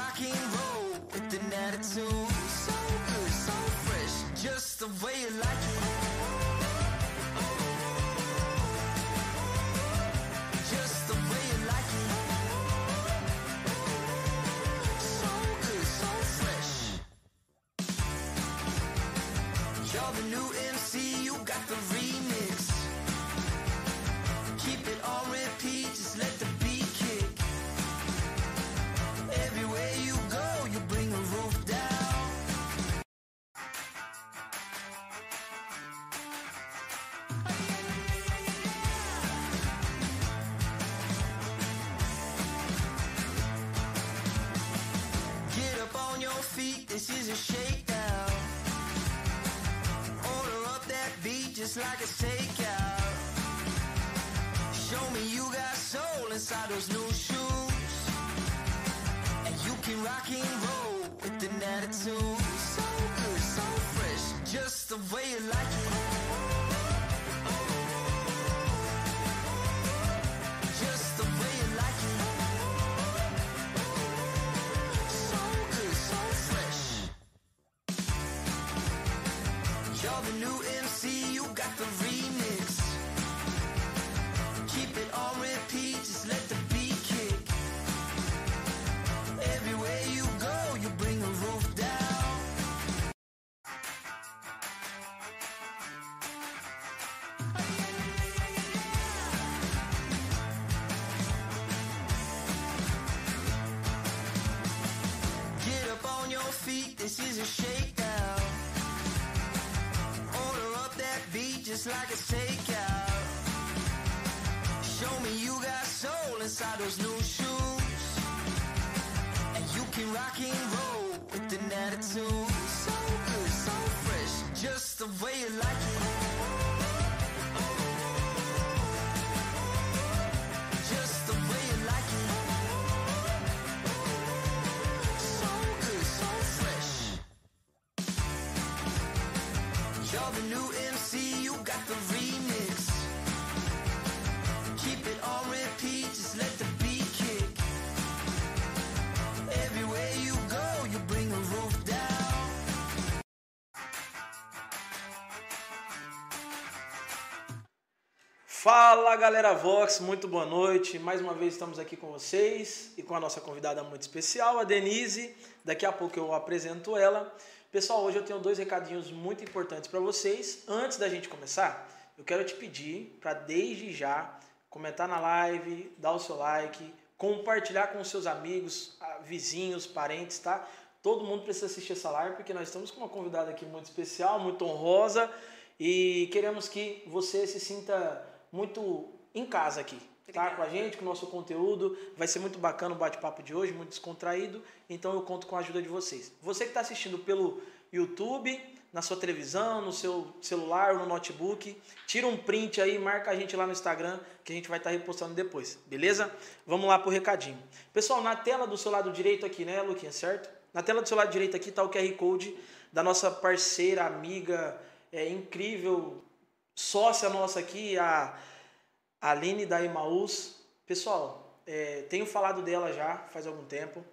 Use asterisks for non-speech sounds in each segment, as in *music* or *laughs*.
rocking like a takeout. Show me you got soul inside those new Fala galera Vox, muito boa noite. Mais uma vez estamos aqui com vocês e com a nossa convidada muito especial, a Denise. Daqui a pouco eu apresento ela. Pessoal, hoje eu tenho dois recadinhos muito importantes para vocês. Antes da gente começar, eu quero te pedir para desde já comentar na live, dar o seu like, compartilhar com seus amigos, ah, vizinhos, parentes, tá? Todo mundo precisa assistir essa live porque nós estamos com uma convidada aqui muito especial, muito honrosa e queremos que você se sinta muito em casa aqui, tá? Com a gente, com o nosso conteúdo. Vai ser muito bacana o bate-papo de hoje, muito descontraído. Então eu conto com a ajuda de vocês. Você que está assistindo pelo YouTube, na sua televisão, no seu celular no notebook, tira um print aí, marca a gente lá no Instagram, que a gente vai estar repostando depois, beleza? Vamos lá pro recadinho. Pessoal, na tela do seu lado direito aqui, né, Luquinha, certo? Na tela do seu lado direito aqui está o QR Code da nossa parceira, amiga, é, incrível, sócia nossa aqui, a Aline da Emaús. Pessoal, é, tenho falado dela já faz algum tempo.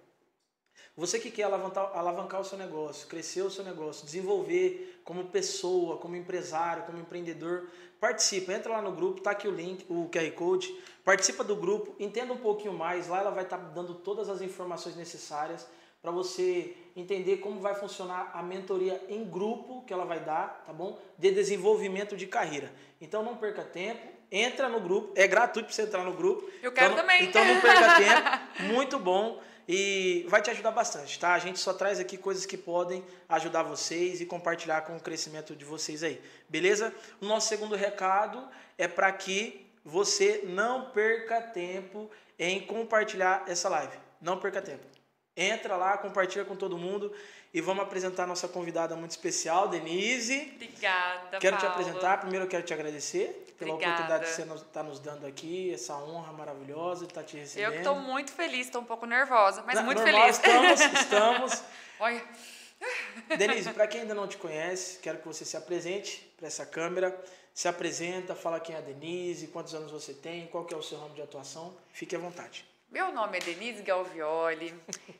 Você que quer alavancar, alavancar o seu negócio, crescer o seu negócio, desenvolver como pessoa, como empresário, como empreendedor, participa. Entra lá no grupo, tá aqui o link, o QR Code. Participa do grupo, entenda um pouquinho mais. Lá ela vai estar dando todas as informações necessárias para você entender como vai funcionar a mentoria em grupo que ela vai dar, tá bom? De desenvolvimento de carreira. Então não perca tempo, entra no grupo, é gratuito para você entrar no grupo. Eu quero então, também. Então não perca *laughs* tempo, muito bom e vai te ajudar bastante, tá? A gente só traz aqui coisas que podem ajudar vocês e compartilhar com o crescimento de vocês aí, beleza? O nosso segundo recado é para que você não perca tempo em compartilhar essa live. Não perca tempo. Entra lá, compartilha com todo mundo e vamos apresentar a nossa convidada muito especial, Denise. Obrigada, Quero te Paulo. apresentar. Primeiro eu quero te agradecer pela Obrigada. oportunidade que você está nos dando aqui, essa honra maravilhosa de estar te recebendo. Eu que estou muito feliz, estou um pouco nervosa, mas Na- muito normal, feliz. Estamos, *laughs* estamos. Olha, Denise, para quem ainda não te conhece, quero que você se apresente para essa câmera. Se apresenta, fala quem é a Denise, quantos anos você tem, qual que é o seu ramo de atuação. Fique à vontade. Meu nome é Denise Galvioli,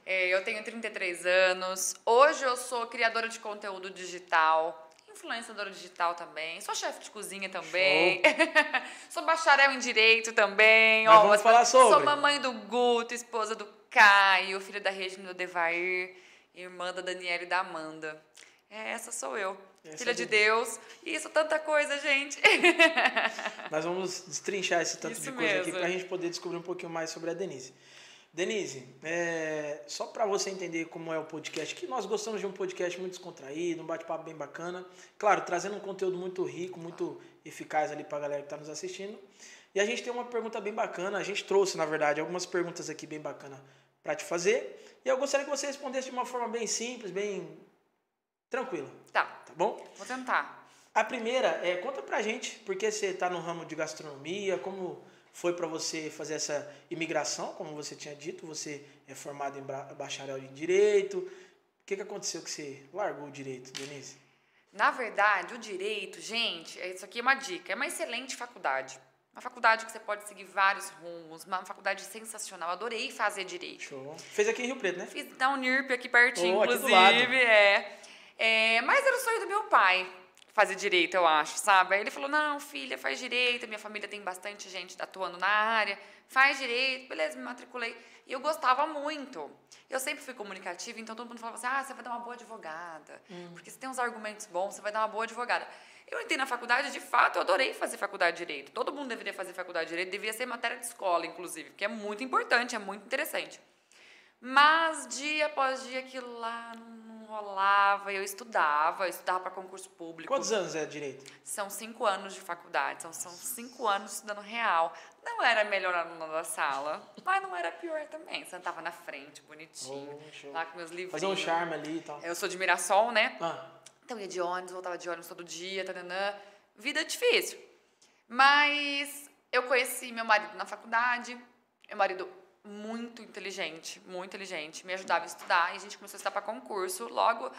é, *laughs* eu tenho 33 anos. Hoje eu sou criadora de conteúdo digital, influenciadora digital também, sou chefe de cozinha também, *laughs* sou bacharel em direito também. Mas vamos falar sobre. Sou mamãe do Guto, esposa do Caio, filha da Regina do Devair, irmã da Daniela e da Amanda. É, essa sou eu. Essa filha é de Denise. Deus. Isso, tanta coisa, gente. *laughs* Nós vamos destrinchar esse tanto Isso de coisa aqui mesmo. para a gente poder descobrir um pouquinho mais sobre a Denise. Denise, é, só para você entender como é o podcast, que nós gostamos de um podcast muito descontraído, um bate-papo bem bacana. Claro, trazendo um conteúdo muito rico, muito eficaz ali para a galera que está nos assistindo. E a gente tem uma pergunta bem bacana, a gente trouxe, na verdade, algumas perguntas aqui bem bacanas para te fazer. E eu gostaria que você respondesse de uma forma bem simples, bem tranquila, tá, tá bom? vou tentar. A primeira é, conta pra gente, porque você tá no ramo de gastronomia, como foi para você fazer essa imigração, como você tinha dito, você é formado em bacharel em direito. O que, que aconteceu que você largou o direito, Denise? Na verdade, o direito, gente, é- isso aqui é uma dica, é uma excelente faculdade. Uma faculdade que você pode seguir vários rumos, uma faculdade sensacional. Adorei fazer direito. Show. Fez aqui em Rio Preto, né? Fiz da Unirp aqui pertinho, Oh, aqui inclusive, lado. é. É, Mas era o sonho do meu pai fazer direito, eu acho, sabe? Aí ele falou: "Não, filha, faz direito, minha família tem bastante gente atuando na área. Faz direito". Beleza, me matriculei. E eu gostava muito. Eu sempre fui comunicativa, então todo mundo falava assim: "Ah, você vai dar uma boa advogada". Hum. Porque você tem uns argumentos bons, você vai dar uma boa advogada. Eu entrei na faculdade, de fato, eu adorei fazer faculdade de direito. Todo mundo deveria fazer faculdade de direito, devia ser matéria de escola, inclusive, porque é muito importante, é muito interessante. Mas dia após dia aquilo lá não rolava. Eu estudava, eu estudava para concurso público. Quantos anos é direito? São cinco anos de faculdade, são, são cinco anos estudando real. Não era melhor aluna da sala, mas não era pior também. Sentava na frente, bonitinho, Oh, lá com meus livros. Fazer um charme ali e tal. Eu sou de Mirassol, né? Ah, Então ia de ônibus, voltava de ônibus todo dia, tananã. Vida difícil. Mas eu conheci meu marido na faculdade, meu marido muito inteligente, muito inteligente, me ajudava a estudar e a gente começou a estudar para concurso. Logo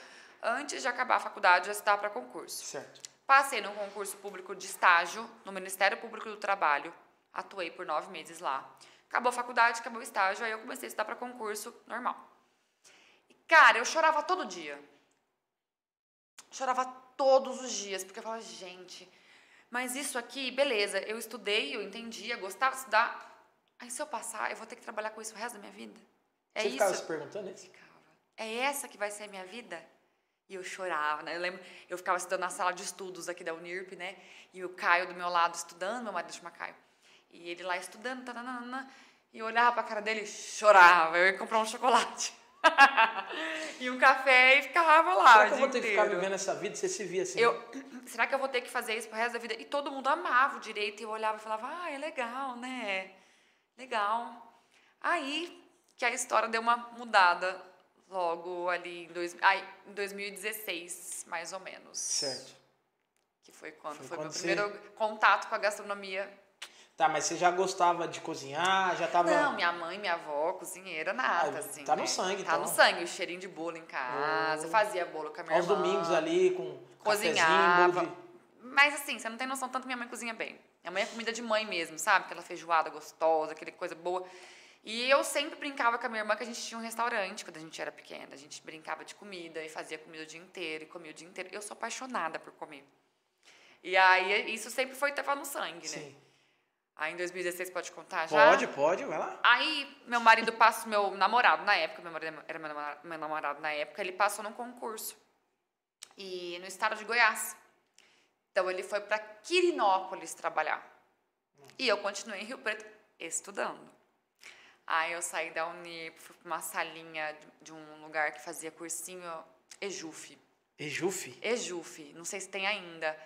antes de acabar a faculdade, eu estudava para concurso. certo. Passei num concurso público de estágio no Ministério Público do Trabalho. Atuei por nove meses lá. Acabou a faculdade, acabou o estágio, aí eu comecei a estudar para concurso normal. E, cara, eu chorava todo dia. Chorava todos os dias, porque eu falava, gente, mas isso aqui, beleza, eu estudei, eu entendia, gostava de estudar. Aí se eu passar, eu vou ter que trabalhar com isso o resto da minha vida? É você isso? ficava se perguntando isso? Ficava. É essa que vai ser a minha vida? E eu chorava, né? Eu lembro, eu ficava estudando na sala de estudos aqui da Unirp, né? E o Caio do meu lado estudando, meu marido chama Caio. E ele lá estudando, tananana, e eu olhava pra cara dele e chorava. Eu ia comprar um chocolate. *laughs* e um café e ficava lá. Será que eu vou ter que inteiro. ficar vivendo essa vida? Você se via assim? Eu, *clears throat* será que eu vou ter que fazer isso pro resto da vida? E todo mundo amava o direito. E eu olhava e falava, ah, é legal, né? Legal. Aí que a história deu uma mudada logo ali em, dois, ai, em 2016, mais ou menos. Certo. Que foi quando Foi foi, quando meu você- primeiro contato com a gastronomia. Tá, mas você já gostava de cozinhar? Já tava. Não, minha mãe, minha avó, cozinheira, nada, Ah, assim. tá no né? sangue, Tá então. no sangue, o cheirinho de bolo em casa. Oh. Fazia bolo com a minha Aos irmã. domingos ali com cozinhava. Mas assim, você não tem noção tanto que minha mãe cozinha bem. Minha mãe é comida de mãe mesmo, sabe? Aquela feijoada gostosa, aquele coisa boa. E eu sempre brincava com a minha irmã que a gente tinha um restaurante quando a gente era pequena. A gente brincava de comida e fazia comida o dia inteiro e comia o dia inteiro. Eu sou apaixonada por comer. E aí isso sempre foi tava no sangue, né? Sim. Aí em 2016 pode contar já? Pode, pode, vai lá. Aí, meu marido passou, meu namorado na época, meu marido era meu namorado, meu namorado na época, ele passou num concurso. E no estado de Goiás. Então ele foi para Quirinópolis trabalhar. E eu continuei em Rio Preto estudando. Aí eu saí da Unip, fui para uma salinha de- um lugar que fazia cursinho Ejuf. Ejufe? Ejuf, não sei se tem ainda.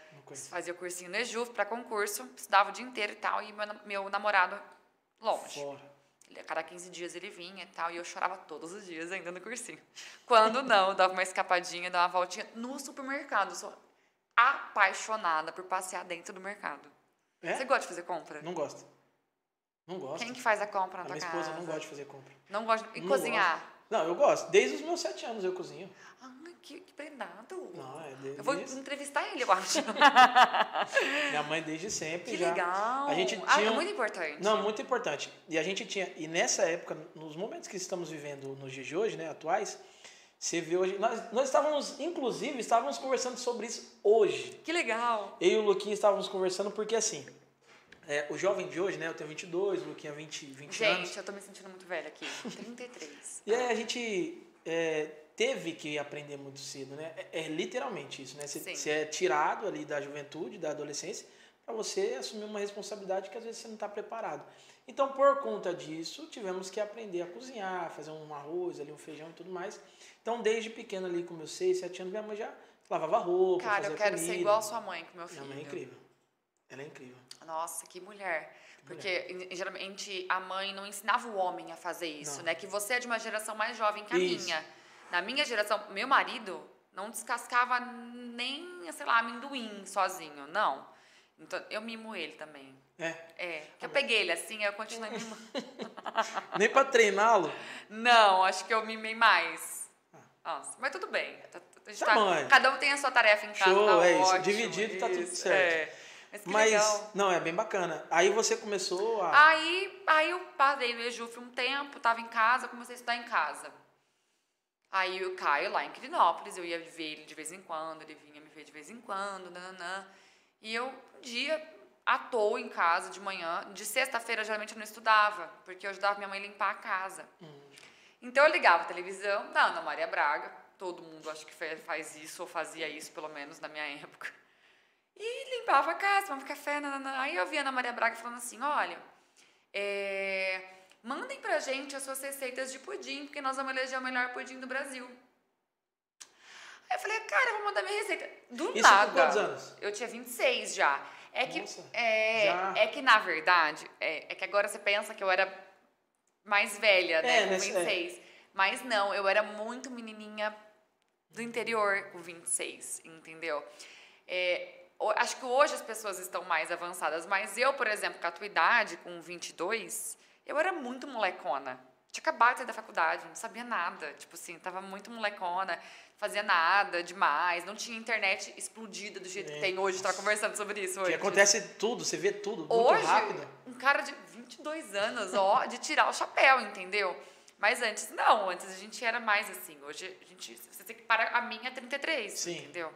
Fazia cursinho no Ejuf para concurso, estudava o dia inteiro e tal, e meu, meu namorado longe. Fora. Ele, cada 15 dias ele vinha e tal, e eu chorava todos os dias ainda no cursinho. Quando não, dava uma escapadinha, dava uma voltinha no supermercado. Eu sou apaixonada por passear dentro do mercado. É? Você gosta de fazer compra? Não gosto. Não gosto. Quem que faz a compra na A tua minha casa? esposa não gosta de fazer compra. Não gosta de... Não cozinhar? Não, eu gosto. Desde os meus sete anos eu cozinho. Ah, que, que prendado. Não, é desde, Eu vou entrevistar ele, eu acho. *laughs* Minha mãe desde sempre que já. legal. A gente Ah, tinha é um- muito importante. Não, muito importante. E a gente tinha, e nessa época, nos momentos que estamos vivendo nos dias de hoje, né, atuais, você vê hoje, nós, nós estávamos, inclusive, estávamos conversando sobre isso hoje. Que legal. Eu e o Luquinha estávamos conversando porque, assim, é, o jovem de hoje, né, eu tenho 22, o Luquinha 20, 20 anos. Gente, eu tô me sentindo muito velha aqui. 33. *laughs* E aí a gente é, teve que aprender muito cedo, né? É, é literalmente isso, né? Você é tirado ali da juventude, da adolescência, para você assumir uma responsabilidade que às vezes você não está preparado. Então, por conta disso, tivemos que aprender a cozinhar, fazer um arroz, ali, um feijão e tudo mais. Então, desde pequeno ali, com meus 6, 7 anos, minha mãe já lavava roupa, Cara, eu quero comida. ser igual a sua mãe com meu filho. Minha mãe é incrível. Ela é incrível. Nossa, que mulher. Porque em- geralmente a mãe não ensinava o homem a fazer isso, Não. né? Que você é de uma geração mais jovem que a Isso. minha. Na minha geração, meu marido não descascava nem, sei lá, amendoim sozinho, não. Então eu mimo ele também. É. É, que eu peguei ele assim, eu continuo *laughs* mimando. Nem para treiná-lo. Não, acho que eu mimei mais. Nossa, mas tudo bem. Tá- a gente Tá tá- bom, é. cada um tem a sua tarefa em casa, Show, tá é isso. ótimo, Dividido tá tudo isso, certo. É. Mas que Mas, legal. não, é bem bacana. Aí você começou a... Aí, aí eu parei no Ejuf um tempo, tava em casa, comecei a estudar em casa. Aí o Caio lá em Quirinópolis, eu ia ver ele de vez em quando, ele vinha me ver de vez em quando, nananã. E eu, dia, à toa em casa, de manhã, de sexta-feira geralmente eu não estudava, porque eu ajudava minha mãe a limpar a casa. Então eu ligava a televisão da Ana Maria Braga, todo mundo acho que faz isso, ou fazia isso pelo menos na minha época. *laughs* E limpava a casa, tomava café, nananã. Aí eu vi a Ana Maria Braga falando assim, olha, é, mandem pra gente as suas receitas de pudim, porque nós vamos eleger o melhor pudim do Brasil. Aí eu falei, cara, eu vou mandar minha receita. Do Isso nada. com quantos anos? Eu tinha 26 já. É que, Nossa, é, já. é que na verdade, é, é que agora você pensa que eu era mais velha, né, É, com nesse- é. 26. Mas não, eu era muito menininha do interior com 26, entendeu? É, acho que hoje as pessoas estão mais avançadas, mas eu, por exemplo, com a tua idade, com 22, eu era muito molecona. Tinha acabado de sair da faculdade, não sabia nada. Tipo assim, tava muito molecona, fazia nada demais, não tinha internet explodida do jeito que É, tem hoje. Tava conversando sobre isso hoje. Que acontece tudo, você vê tudo muito Hoje, rápido. um cara de 22 anos, ó, *laughs* de tirar o chapéu, entendeu? Mas antes não, antes a gente era mais assim. Hoje a gente, você tem que parar a minha é 33, Sim. entendeu?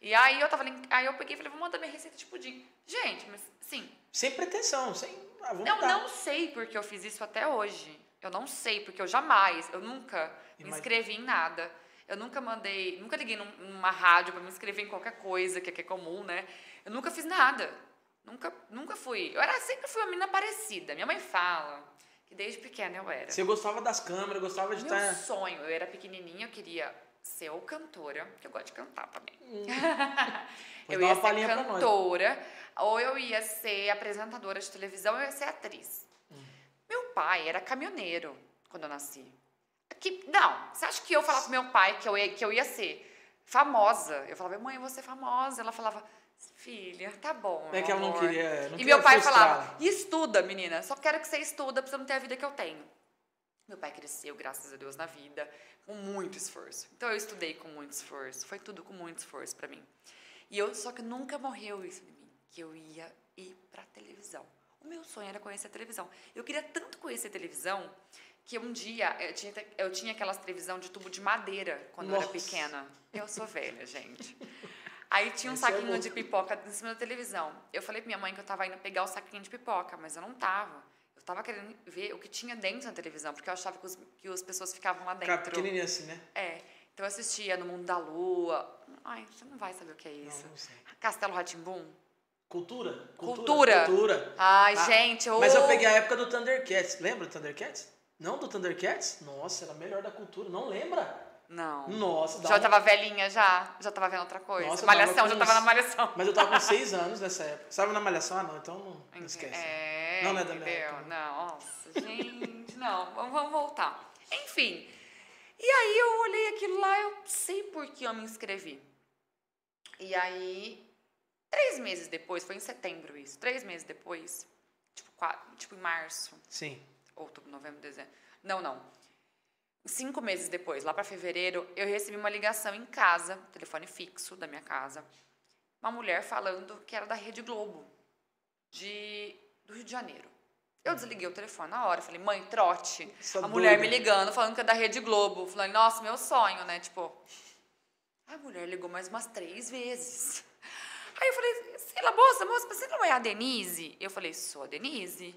E aí eu tava aí eu peguei e falei, vou mandar minha receita de pudim. Gente, mas sim, Sem pretensão, sem. Ah, dar. não sei porque eu fiz isso até hoje. Eu não sei, porque eu jamais, eu nunca me Imagina. inscrevi em nada. Eu nunca mandei, nunca liguei num- numa rádio para me inscrever em qualquer coisa que, que é comum, né? Eu nunca fiz nada. Nunca, nunca fui. Eu era, sempre fui uma menina parecida. Minha mãe fala que desde pequena eu era. Você gostava das câmeras, gostava de Meu estar. sonho, eu era pequenininha, eu queria ser ou cantora, que eu gosto de cantar também. *laughs* Pois eu ia ser cantora, ou eu ia ser apresentadora de televisão, ou eu ia ser atriz. Hum. Meu pai era caminhoneiro quando eu nasci. Que, não, você acha que eu falava pro meu pai que eu, ia, que eu ia ser famosa? Eu falava, mãe, eu vou ser famosa. Ela falava, filha, tá bom. É que ela não amor." queria. Não E queria meu pai frustrá-la. falava, estuda, menina. Só quero que você estuda pra você não ter a vida que eu tenho. Meu pai cresceu, graças a Deus, na vida, com muito esforço. Então eu estudei com muito esforço. Foi tudo com muito esforço pra mim. E eu, só que nunca morreu isso em mim, que eu ia ir pra televisão. O meu sonho era conhecer a televisão. Eu queria tanto conhecer a televisão que um dia eu tinha, eu tinha aquelas televisão de tubo de madeira quando eu era Nossa. pequena. Eu sou velha, gente. Aí tinha um Esse é saquinho louco. de pipoca em cima da televisão. Eu falei pra minha mãe que eu tava indo pegar o saquinho de pipoca, mas eu não tava. Eu tava querendo ver o que tinha dentro da televisão, porque eu achava que, os, que as pessoas ficavam lá Cara, dentro. pequenininha assim, né? É. Então eu assistia No Mundo da Lua. Ai, você não vai saber o que é isso. Não, não sei. Castelo Ratimbum. Cultura? Cultura. Cultura. Ai, Ah, gente, eu... Mas eu peguei a época do Thundercats. Lembra do Thundercats? Não do Thundercats? Nossa, era melhor da cultura. Não lembra? Não. Nossa, dá Já tava velhinha, já. Já tava vendo outra coisa. Nossa, malhação, tava já tava na malhação. Mas eu tava com *laughs* seis anos nessa época. Sabe na Malhação? Ah, não, então não, não esquece. É, Não, não é da minha época, Não, nossa, gente, *laughs* não, vamos, vamos voltar. Enfim, e aí eu olhei aquilo lá, eu sei por que eu me inscrevi. E aí, três meses depois, foi em setembro isso, três meses depois, tipo, quatro, tipo em março, Sim. Outubro, novembro, dezembro, não, não. cinco meses depois, lá para fevereiro, eu recebi uma ligação em casa, telefone fixo da minha casa, uma mulher falando que era da Rede Globo, de, do Rio de Janeiro. Eu desliguei o telefone na hora, falei, mãe, trote. Essa a mulher doida. me ligando, falando que é da Rede Globo. Falei, nossa, meu sonho, né? Tipo, a mulher ligou mais umas três vezes. Aí eu falei, sei lá, moça, moça, você não é a Denise? Eu falei, sou a Denise.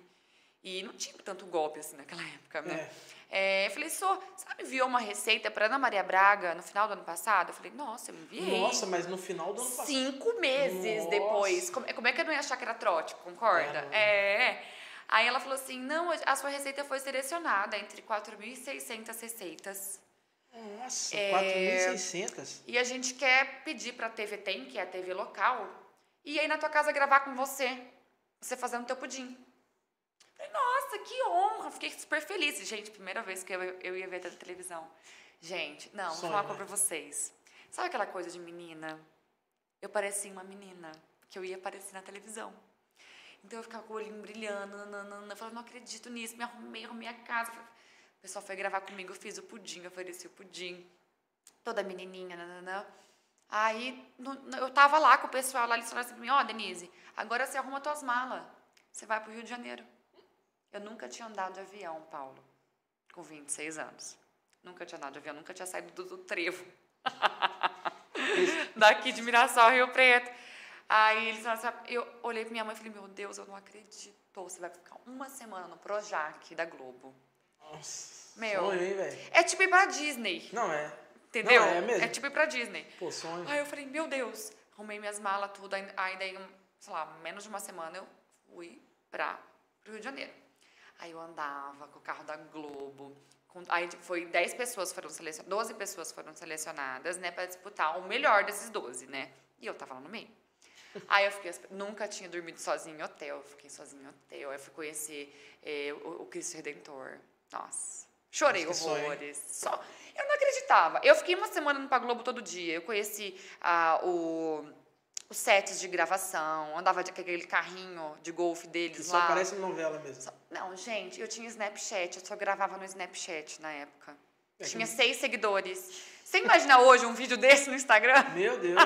E não tinha tanto golpe assim naquela *laughs* época, né? É, eu falei, não me enviou uma receita para Ana Maria Braga no final do ano passado? Eu falei, nossa, eu me enviei. Nossa, mas no final do ano passado. Cinco meses Nossa. depois. Como, como é que eu não ia achar que era trote, concorda? É. É. Aí ela falou assim: não, a sua receita foi selecionada entre 4.600 receitas. Nossa, É. 4.600. E a gente quer pedir pra TV Tem, que é a TV local, e aí na tua casa gravar com você. Você fazendo teu pudim. Falei, nossa, que honra! Fiquei super feliz. Gente, primeira vez que eu, eu ia ver na televisão. Gente, não, vou falar uma coisa né? pra vocês. Sabe aquela coisa de menina? Eu parecia uma menina que eu ia aparecer na televisão. Então eu ficava com o olhinho brilhando, nananana. eu falava, não acredito nisso, me arrumei, arrumei a casa. O pessoal foi gravar comigo, eu fiz o pudim, ofereci o pudim. Toda menininha, nananã. Aí eu tava lá com o pessoal lá, eles falaram assim pra mim, ó, Denise, agora você arruma tuas malas, você vai pro Rio de Janeiro. Eu nunca tinha andado de avião, Paulo, com 26 anos. Nunca tinha andado de avião, nunca tinha saído do, do trevo. *laughs* Daqui de Mirassol, Rio Preto. Aí eles falaram assim, eu olhei pra minha mãe e falei, meu Deus, eu não acredito. Você vai ficar uma semana no Projac da Globo. Nossa. Meu. Sonho, hein, velho? É tipo ir pra Disney, Não é. entendeu? Não, é mesmo. tipo ir pra Disney. Pô, sonho. Aí eu falei, meu Deus, arrumei minhas malas, tudo. Aí aí daí, sei lá, menos de uma semana eu fui pra, pro Rio de Janeiro. Aí eu andava com o carro da Globo. com- aí foi 10 pessoas foram selecionadas, 12 pessoas foram selecionadas, né, pra disputar o melhor desses 12, né? E eu tava lá no meio. Aí eu fiquei, nunca tinha dormido sozinha em hotel, fiquei sozinha em hotel. Aí eu fui conhecer eh, o, o Cristo Redentor. Nossa, chorei Nossa, horrores. Só, eu não acreditava. Eu fiquei uma semana no Pra Globo todo dia. Eu conheci ah, o, os sets de gravação, andava de aquele carrinho de golfe Que deles só lá. parece novela mesmo. Só- Não, gente, eu tinha Snapchat, eu só gravava no Snapchat na época. É que- Tinha seis seguidores. Você imagina hoje um vídeo desse no Instagram? Meu *laughs* Deus.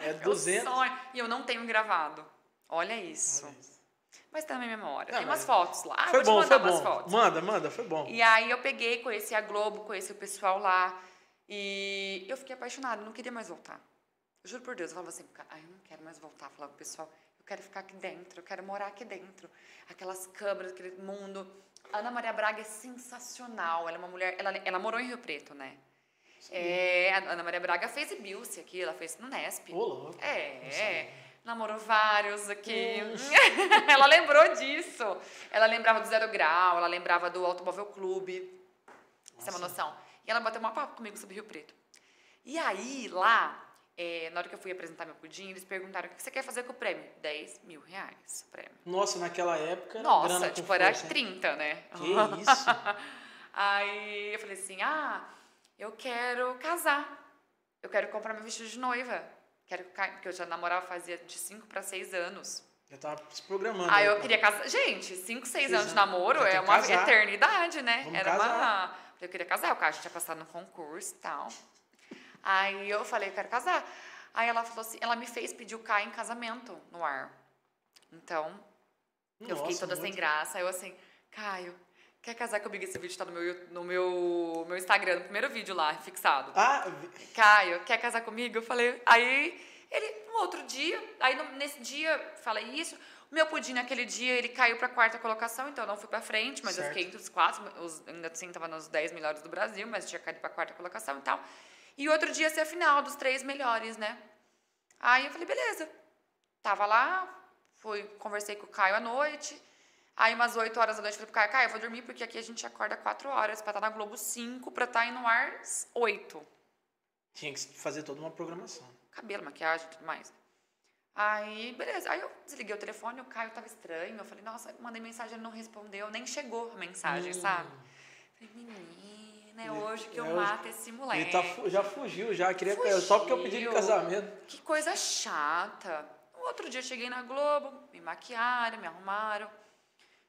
É Meu 200. sonho. E eu não tenho gravado. Olha isso. Olha isso. Mas tá na minha memória. Não, Tem umas mas- fotos lá. Ah, Foi bom, foi bom. fotos. Manda, manda, foi bom. E aí eu peguei, conheci a Globo, conheci o pessoal lá. E eu fiquei apaixonada, não queria mais voltar. Juro por Deus, eu falava assim, ai, eu não quero mais voltar. Eu falava pro pessoal, eu quero ficar aqui dentro, eu quero morar aqui dentro. Aquelas câmeras, aquele mundo. A Ana Maria Braga é sensacional. Ela é uma mulher. Ela, ela morou em Rio Preto, né? É, a Ana Maria Braga fez Ibilce aqui, ela fez no Nesp. Ô, louco. É, namorou vários aqui. *laughs* ela lembrou disso. Ela lembrava do Zero Grau, ela lembrava do Automóvel Clube. Você tem uma noção? E ela bateu uma papo comigo sobre Rio Preto. E aí, lá, é, na hora que eu fui apresentar meu pudim, eles perguntaram o que você quer fazer com o prêmio? 10 mil reais o prêmio. Nossa, naquela época Nossa, tipo, era força, hein? 30, né? Que isso? *laughs* Aí eu falei assim: ah, eu quero casar. Eu quero comprar meu vestido de noiva. Quero porque eu já namorava fazia de 5 para 6 anos. Já tava se programando. Aí eu pá. queria casar. Gente, 5, 6 Seis anos de namoro é que uma casar. eternidade, né? Vamos Era uma. casar. Eu queria casar, o cara tinha passado no concurso e tal. Aí eu falei, eu quero casar. Aí ela falou assim, ela me fez pedir o Caio em casamento no ar. Então, eu fiquei Nossa, toda sem muito- graça. Aí eu assim, Caio, quer casar comigo? Esse vídeo tá no meu, no meu, meu Instagram, no primeiro vídeo lá, fixado. Ah, Caio, quer casar comigo? Eu falei, aí ele, no outro dia, aí no- nesse dia, falei isso. O meu pudim naquele dia, ele caiu pra quarta colocação, então eu não fui pra frente, mas eu Certo. fiquei entre os quatro, os, ainda assim tava nos 10 melhores do Brasil, mas tinha caído pra quarta colocação e tal. E outro dia ser a final dos três melhores, né? Aí eu falei, beleza. Tava lá, fui, conversei com o Caio à noite. Aí, umas 8 horas da noite, falei pro Caio, Caio, eu vou dormir porque aqui a gente acorda 4 horas pra estar na Globo 5, pra estar aí no ar 8 tinha que fazer toda uma programação. cabelo, maquiagem e tudo mais. Aí, beleza. Aí eu desliguei o telefone, o Caio tava estranho. Eu falei, nossa, mandei mensagem, ele não respondeu, nem chegou a mensagem, Hum. sabe? Falei, menina, é hoje que eu é mato esse moleque. Ele tá, já fugiu, já queria só porque eu pedi Fugiu. casamento. Que coisa chata. No outro dia eu cheguei na Globo, me maquiaram, me arrumaram.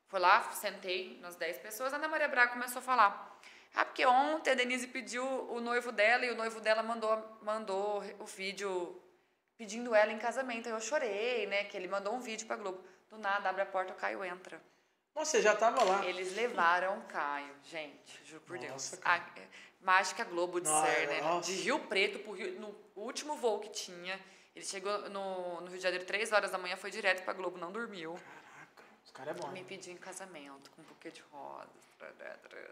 Fui lá, sentei nas 10 pessoas, a Ana Maria Braga começou a falar. Ah, porque ontem a Denise pediu o noivo dela e o noivo dela mandou, mandou o vídeo pedindo ela em casamento. Eu chorei, né? Que ele mandou um vídeo pra Globo. Do nada, abre a porta, o Caio entra. Nossa, você já tava lá. Eles levaram o Caio, gente, juro por Nossa, Deus. cara. A- mágica Globo de Não, ser, né? De Rio Preto pro Rio, no último voo que tinha. Ele chegou no, no Rio de Janeiro três horas da manhã, foi direto pra Globo, não dormiu. Caraca, os caras é bom. Me pediu em casamento, com um buquê de rosas.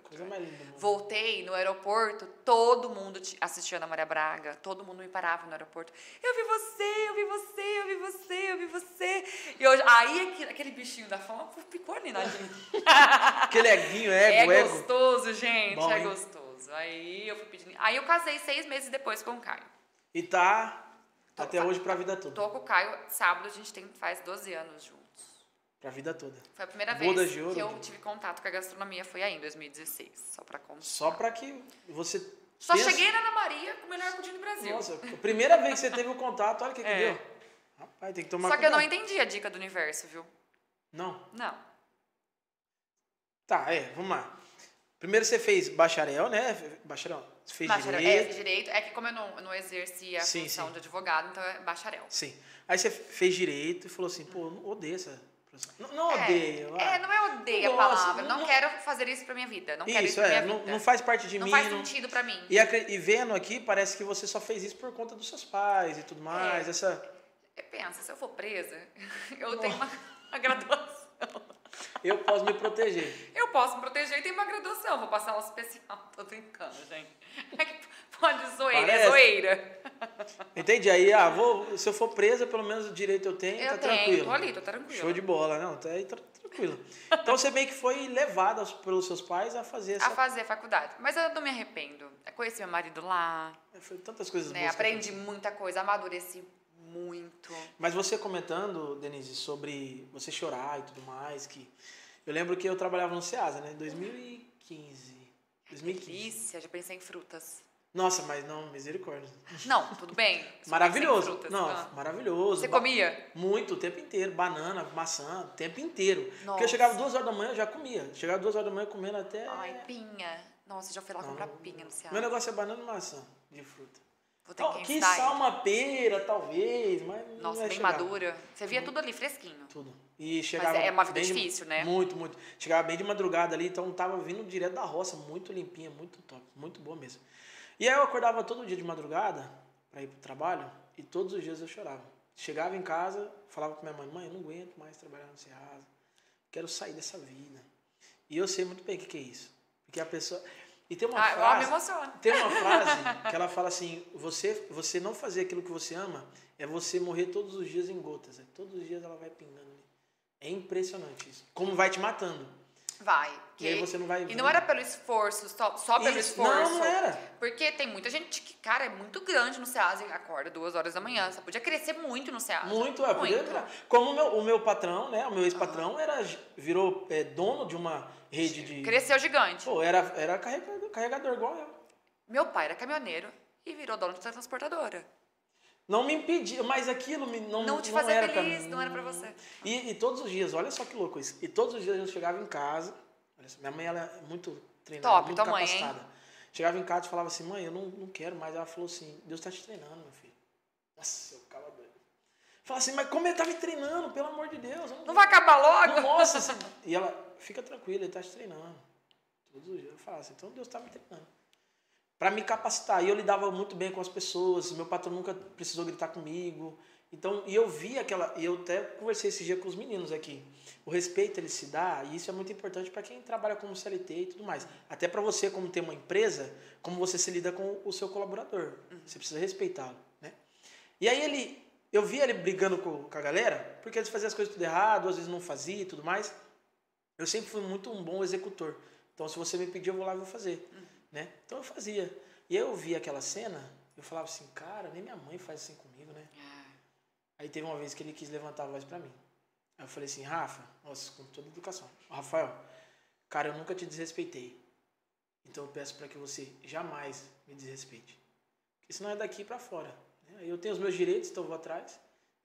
Coisa mais linda. Voltei no aeroporto, todo mundo ti- assistia Ana Maria Braga, todo mundo me parava no aeroporto. Eu vi você, eu vi você, eu vi você, eu vi você. E aí aquele, bichinho da fama ficou ali na gente. *laughs* Aquele eguinho, É ego, ego. gostoso, gente, Bom, é hein? gostoso. Aí eu fui pedindo. Aí eu casei seis meses depois com o Caio. E tá Tô- até hoje pra vida toda. Tô com o Caio, sábado a gente tem, faz 12 anos juntos. Pra vida toda. Foi a primeira Bodas vez de ouro, que eu tive contato com a gastronomia, foi aí em 2016, só pra contar. Só pra que você. Só pensa- cheguei na Ana Maria com o melhor pudim do Brasil. Nossa, a primeira vez que você teve o contato, olha o que, que É. deu. Rapaz, tem que tomar Só que eu cuidado. não entendi a dica do universo, viu? Não. Não. Tá, é, vamos lá. Primeiro você fez bacharel, né? Bacharel. Você fez Bacharel, é, direito. fiz direito. É que como eu não, eu não exerci a Sim, função sim. de advogado, então é bacharel. Sim. Aí você fez direito e falou assim, pô, eu não odeio essa. Não, não É, odeio. ah. É, não é odeio a Não gosto, palavra. Não, não- quero fazer isso pra minha vida. Não quero isso Isso, pra é. minha Não, vida. não faz parte de Não mim. faz não- sentido pra mim. E, e vendo aqui, parece que você só fez isso por conta dos seus pais e tudo mais. É. Essa. É, Pensa, se eu for presa, *laughs* eu tenho uma, uma graduação. Eu posso me proteger. Eu posso me proteger e tenho uma graduação. Vou passar aula especial. *laughs* Tô brincando, gente. É que pode zoeira, Parece. é zoeira. Entende? Aí, ah, vou, se eu for presa, pelo menos o direito eu tenho, Eu tá tenho, tranquilo. tô ali, tô tranquila. Show de bola, não, tá aí tá tranquilo. Então você meio que foi levado aos- pelos seus pais a fazer essa. A fazer faculdade. Mas eu não me arrependo. Eu conheci meu marido lá, Foi tantas coisas né? boas. Aprendi muita coisa, amadureci muito. Mas você comentando, Denise, sobre você chorar e tudo mais, que eu lembro que eu trabalhava no Ceasa, né? Em 2015. 2015. Delícia, já pensei em frutas. Nossa, mas não, misericórdia. Não, tudo bem. Maravilhoso. frutas. Não, Ah. maravilhoso. Você comia? Muito, o tempo inteiro. Banana, maçã, o tempo inteiro. Porque Nossa. eu chegava duas horas da manhã, eu já comia. Chegava duas horas da manhã comendo até. Ai, pinha. Nossa, já fui lá comprar não- pinha no Ceará. Meu negócio é banana e maçã de fruta. Então, que ele. uma pera, talvez, mas. Nossa, bem chegar. madura. Você via tudo ali fresquinho. Tudo. E chegava. é uma vida bem de- difícil, né? Muito, muito. Chegava bem de madrugada ali, então tava vindo direto da roça, muito limpinha, muito top, muito boa mesmo. E aí eu acordava todo dia de madrugada para ir pro trabalho e todos os dias eu chorava. Chegava em casa, falava com minha mãe: mãe, eu não aguento mais trabalhar no Ceasa, quero sair dessa vida. E eu sei muito bem o que, que é isso. Porque a pessoa. E tem uma Ah, frase. Tem uma frase *laughs* que ela fala assim: você, você não fazer aquilo que você ama é você morrer todos os dias em gotas. É, todos os dias ela vai pingando. É impressionante isso. Como vai te matando. Vai. E aí você não vai E não era pelo esforço, só, só pelo Isso. esforço. Não, não era. Porque tem muita gente que, cara, é muito grande no SEASA e acorda duas horas da manhã. Você podia crescer muito no SEASA. Muito, é. Podia, como o meu, o meu patrão, né? O meu ex-patrão era, virou é, dono de uma rede de. Cresceu gigante. Pô, era, era carregador, carregador igual eu. Meu pai era caminhoneiro e virou dono de transportadora. Não me impedia, mas aquilo me, não, Não te não fazia era pra feliz, mim. não era pra você. E, e todos os dias, olha só que louco isso. E todos os dias eu chegava em casa. Olha só, minha mãe ela é muito treinada, Top, muito tua mãe, hein? capacitada. Chegava em casa e falava assim, mãe, eu não, não quero mais. Ela falou assim, Deus está te treinando, meu filho. Nossa, eu ficava doido. Falava assim, mas como ele tá me treinando, pelo amor de Deus? eu Não vai acabar não logo? assim. E ela, fica tranquila, ele tá te treinando. Todos os dias. Eu falava assim, então Deus tá me treinando. Pra me capacitar. E eu lidava muito bem com as pessoas, meu patrão nunca precisou gritar comigo. Então, e eu vi aquela. E eu até conversei esse dia com os meninos aqui. O respeito ele se dá, e isso é muito importante para quem trabalha como CLT e tudo mais. Até para você, como ter uma empresa, como você se lida com o seu colaborador. Você precisa respeitá-lo, né? E aí ele. Eu vi ele brigando com, com a galera, porque eles faziam as coisas tudo errado, às vezes não fazia e tudo mais. Eu sempre fui muito um bom executor. Então, se você me pedir, eu vou lá e vou fazer. Né? Então, eu fazia. E aí eu vi aquela cena, eu falava assim, cara, nem minha mãe faz assim comigo, né? Aí teve uma vez que ele quis levantar a voz pra mim. Aí eu falei assim, Rafa, nossa, com toda educação. Rafael, cara, eu nunca te desrespeitei. Então eu peço para que você jamais me desrespeite. Porque senão é daqui para fora. né? Eu tenho os meus direitos, então eu vou atrás.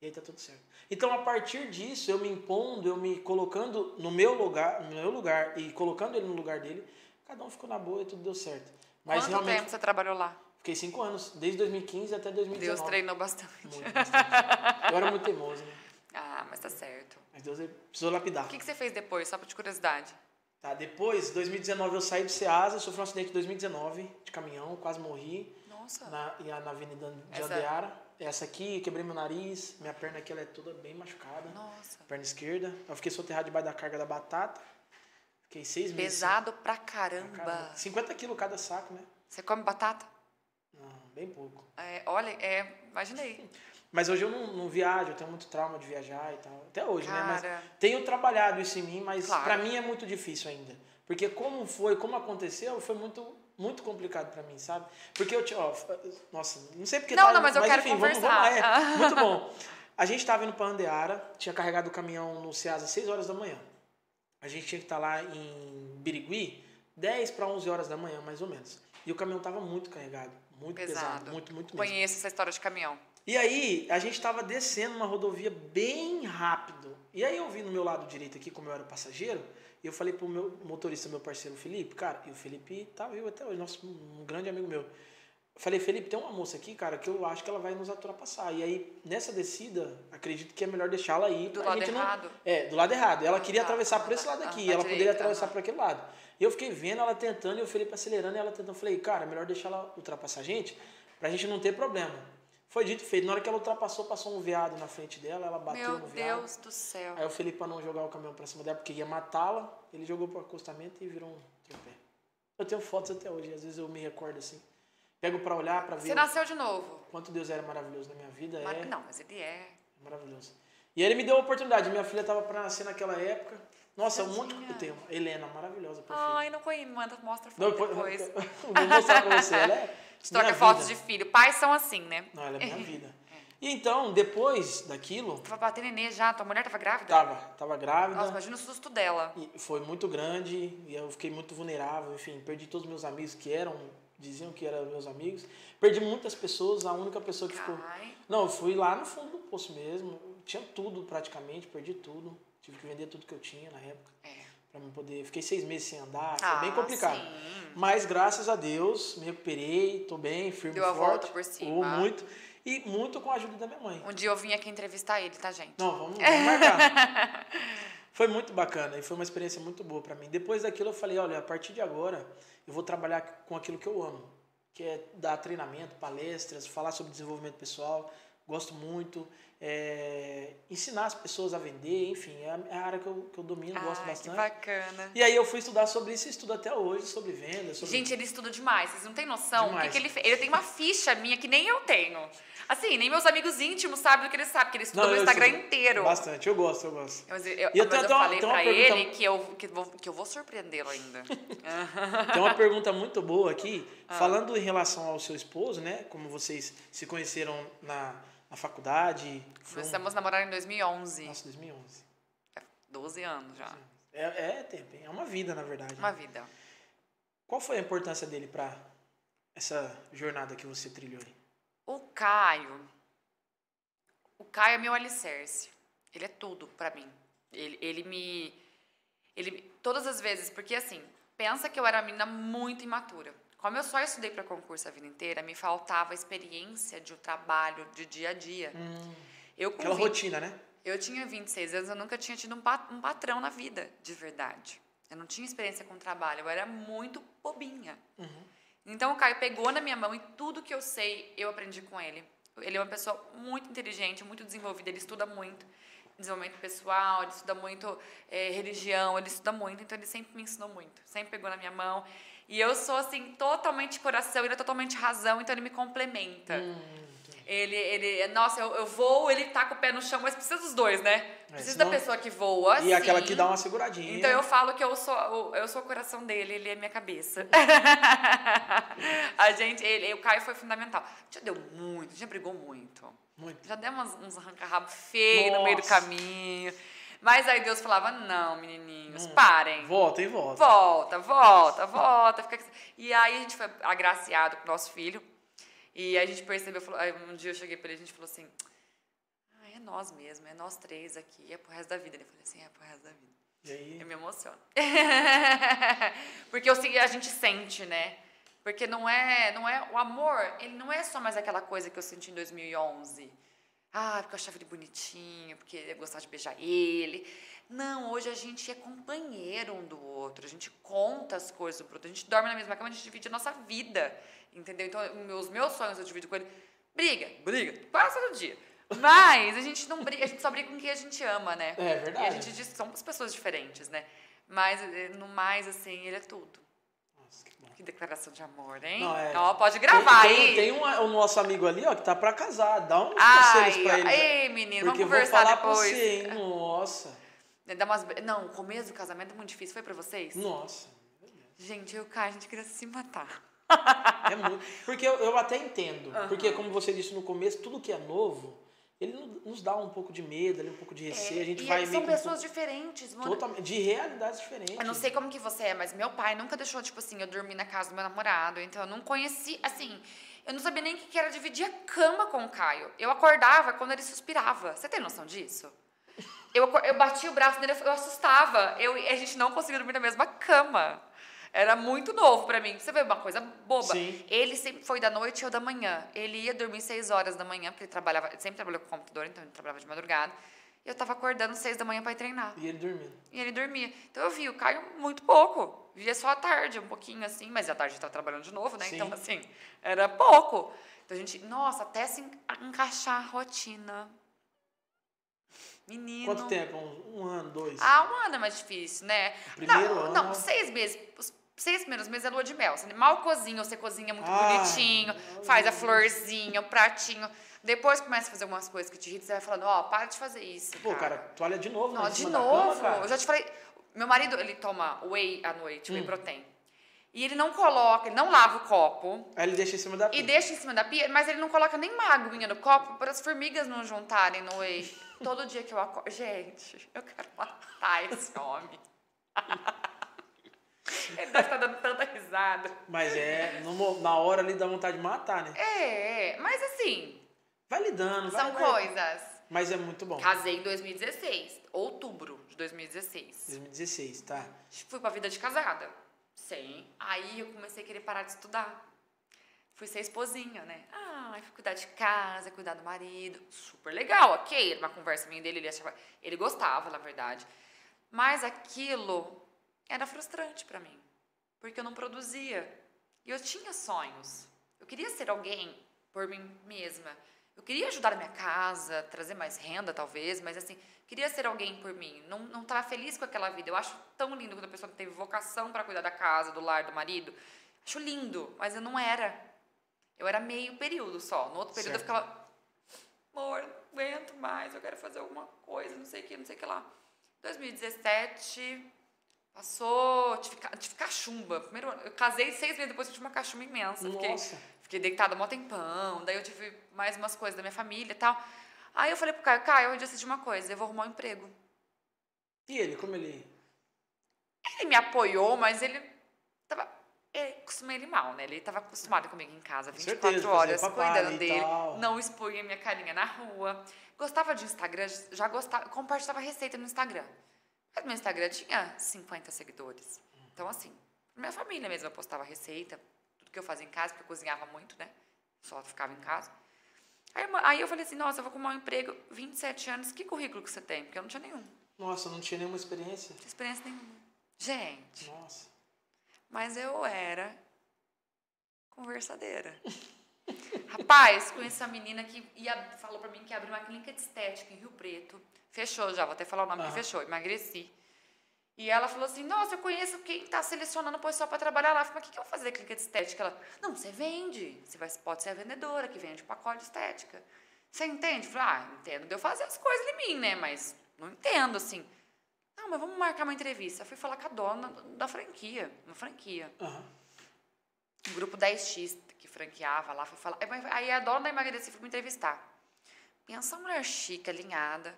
E aí tá tudo certo. Então, a partir disso, eu me impondo, eu me colocando no meu lugar, no meu lugar e colocando ele no lugar dele, cada um ficou na boa e tudo deu certo. Mas Quanto realmente, tempo você trabalhou lá? fiquei cinco anos, desde 2015 até 2019. Deus treinou bastante. Muito, bastante. Eu era muito teimoso, né? *laughs* Ah, mas tá certo. Mas Deus precisou lapidar. O que, que você fez depois, só por de curiosidade? Tá, depois, 2019, eu saí do Ceasa, sofri um acidente em 2019 de caminhão, quase morri Nossa. na, na Avenida de Essa- Andeara. Essa aqui, quebrei meu nariz, minha perna aqui ela é toda bem machucada. Nossa. Perna esquerda. Eu fiquei soterrado debaixo da carga da batata. Fiquei seis meses. Pesado pra caramba. Caramba. 50 quilos cada saco, né? Você come batata? Não, bem pouco. É, olha, é, imaginei. *laughs* Mas hoje eu não, não viajo, eu tenho muito trauma de viajar e tal. Até hoje, né? Mas Cara. tenho trabalhado isso em mim, mas Claro. pra mim é muito difícil ainda. Porque como foi, como aconteceu, foi muito muito complicado pra mim, sabe? Porque eu tinha, ó, nossa, não sei porque Não, tá, não, mas eu quero enfim, vamos- conversar. vamos lá, é, muito bom. *laughs* A gente tava indo pra Andeara, tinha carregado o caminhão no Ceasa às 6 horas da manhã. A gente tinha que estar lá em Birigui 10 para 11 horas da manhã, mais ou menos. E o caminhão tava muito carregado, muito pesado, Pesado. muito, muito mesmo. Conheço essa história de caminhão. E aí, a gente tava descendo uma rodovia bem rápido. E aí eu vi no meu lado direito aqui, como eu era passageiro, eu falei pro meu motorista, meu parceiro Felipe, cara, e o Felipe tá vivo até hoje, nosso um grande amigo meu. Eu falei, Felipe, tem uma moça aqui, cara, que eu acho que ela vai nos ultrapassar. E aí, nessa descida, acredito que é melhor deixá-la aí. Do lado gente não- errado? É, do lado errado. Ela queria tá. atravessar por esse lado Ah, aqui, pra ela poderia direita, atravessar aham. por aquele lado. E eu fiquei vendo ela tentando e o Felipe acelerando e ela tentando. Eu falei, cara, é melhor deixar ela ultrapassar a gente, pra gente não ter problema. Foi dito e feito. Na hora que ela ultrapassou, passou um veado na frente dela, ela bateu Meu no veado. Deus do céu. Aí o Felipe, pra não jogar o caminhão pra cima dela, porque ia matá-la, ele jogou pro acostamento e virou um tripé. Eu tenho fotos até hoje, às vezes eu me recordo assim. Pego pra olhar, pra ver Você nasceu de novo. quanto Deus era maravilhoso na minha vida. Mas- é Não, mas ele é. maravilhoso. E ele me deu a oportunidade. Minha filha tava pra nascer naquela época. Nossa, um monte Tadinha. eu tenho. Helena, maravilhosa, perfeita. Ai, não conheço. Manda, mostra Não, foto depois. *laughs* Vou mostrar pra você. Ela é Te troca minha fotos vida. de filho. Pais são assim, né? Não, ela é minha *laughs* vida. E então, depois daquilo, Tava pra ter nenê já. Tua mulher tava grávida? tava, tava grávida. Nossa, imagina o susto dela. E foi muito grande e eu fiquei muito vulnerável. Enfim, perdi todos os meus amigos que eram, diziam que eram meus amigos. Perdi muitas pessoas, a única pessoa que ficou. Não, eu fui lá no fundo do poço mesmo. Tinha tudo praticamente, perdi tudo. Tive que vender tudo que eu tinha na época. É. Pra me poder. Fiquei seis meses sem andar, foi Ah, bem complicado. sim. Mas graças a Deus, me recuperei, tô bem, firme Deu e a forte. volta por cima. Oh, muito. E muito com a ajuda da minha mãe. Um dia eu vim aqui entrevistar ele, tá, gente? Não, vamos, *laughs* vamos marcar. foi muito bacana e foi uma experiência muito boa pra mim. Depois daquilo eu falei, olha, a partir de agora eu vou trabalhar com aquilo que eu amo, que é dar treinamento, palestras, falar sobre desenvolvimento pessoal. Gosto muito. é, ensinar as pessoas a vender, enfim, é a, é área que eu, que eu domino, gosto Ai, que bastante. bacana. E aí eu fui estudar sobre isso e estudo até hoje, sobre venda, sobre... Gente, ele estuda demais. Vocês não têm noção o que, Demais. que ele fez. Ele tem uma ficha minha que nem eu tenho. Assim, nem meus amigos íntimos sabem do que ele sabe, porque ele estuda Não, meu eu Instagram inteiro. Bastante, eu gosto, eu gosto. Mas eu, E eu mas eu falei uma pra pergunta- ele que eu, que, vou, que eu vou surpreendê-lo ainda. *laughs* *laughs* Tem uma pergunta muito boa aqui, Ah. falando em relação ao seu esposo, né? Como vocês se conheceram na, na faculdade. Foi um- Começamos a namorar em 2011. Nossa, 2011. 12 anos já. É, é tempo, é uma vida, na verdade. Uma vida. Qual foi a importância dele pra essa jornada que você trilhou aí? O Caio. O Caio é meu alicerce. Ele é tudo pra mim. Ele, ele me. Ele, todas as vezes, porque assim, pensa que eu era uma menina muito imatura. Como eu só estudei para concurso a vida inteira, me faltava experiência de um trabalho de dia a dia. Eu com Aquela 20 rotina, né? Eu tinha 26 anos, eu nunca tinha tido um, pa- um patrão na vida, de verdade. Eu não tinha experiência com trabalho, eu era muito bobinha. Então o Caio pegou na minha mão e tudo que eu sei, eu aprendi com ele. Ele é uma pessoa muito inteligente, muito desenvolvida, ele estuda muito. Desenvolvimento pessoal, ele estuda muito eh, religião, ele estuda muito, então ele sempre me ensinou muito, sempre pegou na minha mão. E eu sou, assim, totalmente coração, ele é totalmente razão, então ele me complementa. Ele, ele, nossa, eu, eu vou, ele tá com o pé no chão, mas precisa dos dois, né? Precisa da pessoa que voa. E aquela sim. que dá uma seguradinha. Então eu falo que eu sou, o- eu sou o coração dele, ele é minha cabeça. *laughs* a gente, ele, o Caio foi fundamental. Já deu muito, já brigou muito. Muito. Já deu uns, uns arranca-rabo feios no meio do Nossa. caminho. Mas aí Deus falava: não, menininhos, parem. Volta e volta. Volta, volta, volta. Fica... E aí a gente foi agraciado com o nosso filho. E a gente percebeu, um dia eu cheguei pra ele e a gente falou assim, ah, é nós mesmo, é nós três aqui, é pro resto da vida. Ele falou assim, é pro resto da vida. E aí? Eu me emociono. *laughs* Porque eu sei- a gente sente, né? Porque não é, não é o amor, ele não é só mais aquela coisa que eu senti em 2011. Ah, porque eu achava ele bonitinho, porque eu gostava de beijar ele. Não, hoje a gente é companheiro um do outro, a gente conta as coisas pro outro, a gente dorme na mesma cama, a gente divide a nossa vida, entendeu? Então, os meus sonhos eu divido com ele. Briga, briga, quase todo dia. Mas a gente não briga, a gente só briga com quem a gente ama, né? É verdade. E a gente diz que somos pessoas diferentes, né? Mas eh, no mais, assim, ele é tudo. Que declaração de amor, hein? Não, é. Ó, pode gravar tem, aí. Tem, tem um, o nosso amigo ali, ó, que tá pra casar. Dá uns Ai, conselhos pra ele. ei, menino, vamos conversar falar depois. você, hein? Nossa. Dá umas... Não, o começo do casamento é muito difícil. Foi pra vocês? Nossa. Gente, eu e o Caio, a gente queria se matar. É muito. Porque eu, eu até entendo. Porque, como você disse no começo, tudo que é novo, ele no- nos dá um pouco de medo, um pouco de receio. a gente É, e vai são que um pessoas pouco- diferentes, mano. totalmente de realidades diferentes. Eu não sei como que você é, mas meu pai nunca deixou, tipo assim, eu dormir na casa do meu namorado. Então eu não conheci, assim, eu não sabia nem o que era dividir a cama com o Caio. Eu acordava quando ele suspirava. Você tem noção disso? Eu, eu batia o braço nele, eu assustava. Eu, a gente não conseguia dormir na mesma cama. Era muito novo pra mim. Você vê uma coisa boba. Sim. Ele sempre foi da noite eu da manhã. Ele ia dormir seis horas da manhã, porque ele trabalhava, ele sempre trabalhou com computador, então ele trabalhava de madrugada. Eu tava acordando seis da manhã pra ir treinar. E ele dormindo. E ele dormia. Então eu vi o Caio muito pouco. Via só à tarde, um pouquinho assim, mas à tarde ele tá trabalhando de novo, né? Sim. Então, assim, era pouco. Então a gente, nossa, até se en- encaixar a rotina. Menino. Quanto tempo? Um, um ano, dois? Ah, um ano é mais difícil, né? primeiro não, ano- não, seis meses. Os seis primeiros meses é lua de mel. Você mal cozinha, você cozinha muito Ah, bonitinho, faz a florzinha, o pratinho. Depois começa a fazer algumas coisas que te irritam, você vai falando, ó, para de fazer isso. Pô, cara, toalha de novo, né? Não, de novo. cama, cara. eu já te falei. Meu marido, ele toma whey à noite, Hum. whey protein. E ele não coloca, ele não lava o copo Aí ele deixa em cima da e pia. deixa em cima da pia, mas ele não coloca nem uma aguinha no copo para as formigas não juntarem no whey. *laughs* Todo dia que eu acordo. Gente, eu quero matar esse homem. *laughs* ele *laughs* deve estar dando tanta risada. Mas é, no na hora ali dá vontade de matar, né? É, é, mas assim, Vai lidando, vai. são vai. coisas. Mas é muito bom. Casei em 2016, outubro de 2016. 2016, tá. Fui pra vida de casada. Sim. Aí eu comecei a querer parar de estudar. Fui ser esposinha, né? Ah, fui cuidar de casa, cuidar do marido. Super legal, ok. Uma conversa minha dele, ele achava. Ele gostava, na verdade. Mas aquilo era frustrante pra mim. Porque eu não produzia. E eu tinha sonhos. Eu queria ser alguém por mim mesma. Eu queria ajudar a minha casa, trazer mais renda, talvez, mas assim, queria ser alguém por mim. Não, não estava feliz com aquela vida. Eu acho tão lindo quando a pessoa teve vocação para cuidar da casa, do lar, do marido. Acho lindo, mas eu não era. Eu era meio período só. No outro período Certo. eu ficava, amor, não aguento mais, eu quero fazer alguma coisa, não sei o que, não sei o que lá. 2017, passou, tive, ca- tive cachumba. Primeiro, eu casei seis meses depois, eu tive uma cachumba imensa. Fiquei, Nossa. fiquei deitada mó tempão, daí eu tive mais umas coisas da minha família e tal. Aí eu falei pro Caio, Caio, eu decidi uma coisa, eu vou arrumar um emprego. E ele, como ele. Ele me apoiou, mas ele tava. Eu acostumei ele mal, né? Ele tava acostumado comigo em casa, Com 24 certeza, horas, cuidando dele. tal. Não expunha minha carinha na rua. Gostava de Instagram, já gostava, compartilhava receita no Instagram. Mas meu Instagram tinha 50 seguidores. Então, assim, minha família mesmo eu postava receita, tudo que eu fazia em casa, porque eu cozinhava muito, né? Só ficava em casa. Aí, aí eu falei assim, nossa, eu vou arrumar um emprego, 27 anos, que currículo que você tem? Porque eu não tinha nenhum, não Nossa, não tinha nenhuma experiência. tinha experiência nenhuma. Gente, Nossa. mas eu era conversadeira. *laughs* Rapaz, conheci uma menina que ia, falou pra mim que ia abrir uma clínica de estética em Rio Preto. Fechou já, vou até falar o nome que Aham. fechou, emagreci. E ela falou assim: Nossa, eu conheço quem tá selecionando o pessoal pra trabalhar lá. Eu falei, mas o que, que eu vou fazer clínica de estética? Ela, não, você vende. Você vai, pode ser a vendedora que vende pacote de estética. Você entende? Eu falei, ah, entendo de eu fazer as coisas em mim, né? Mas não entendo, assim. Não, mas vamos marcar uma entrevista. Eu fui falar com a dona da franquia, uma franquia Aham. um grupo 10X que franqueava lá, foi falar. Aí a dona da Emagreci foi me entrevistar. Pensa uma mulher chique, alinhada.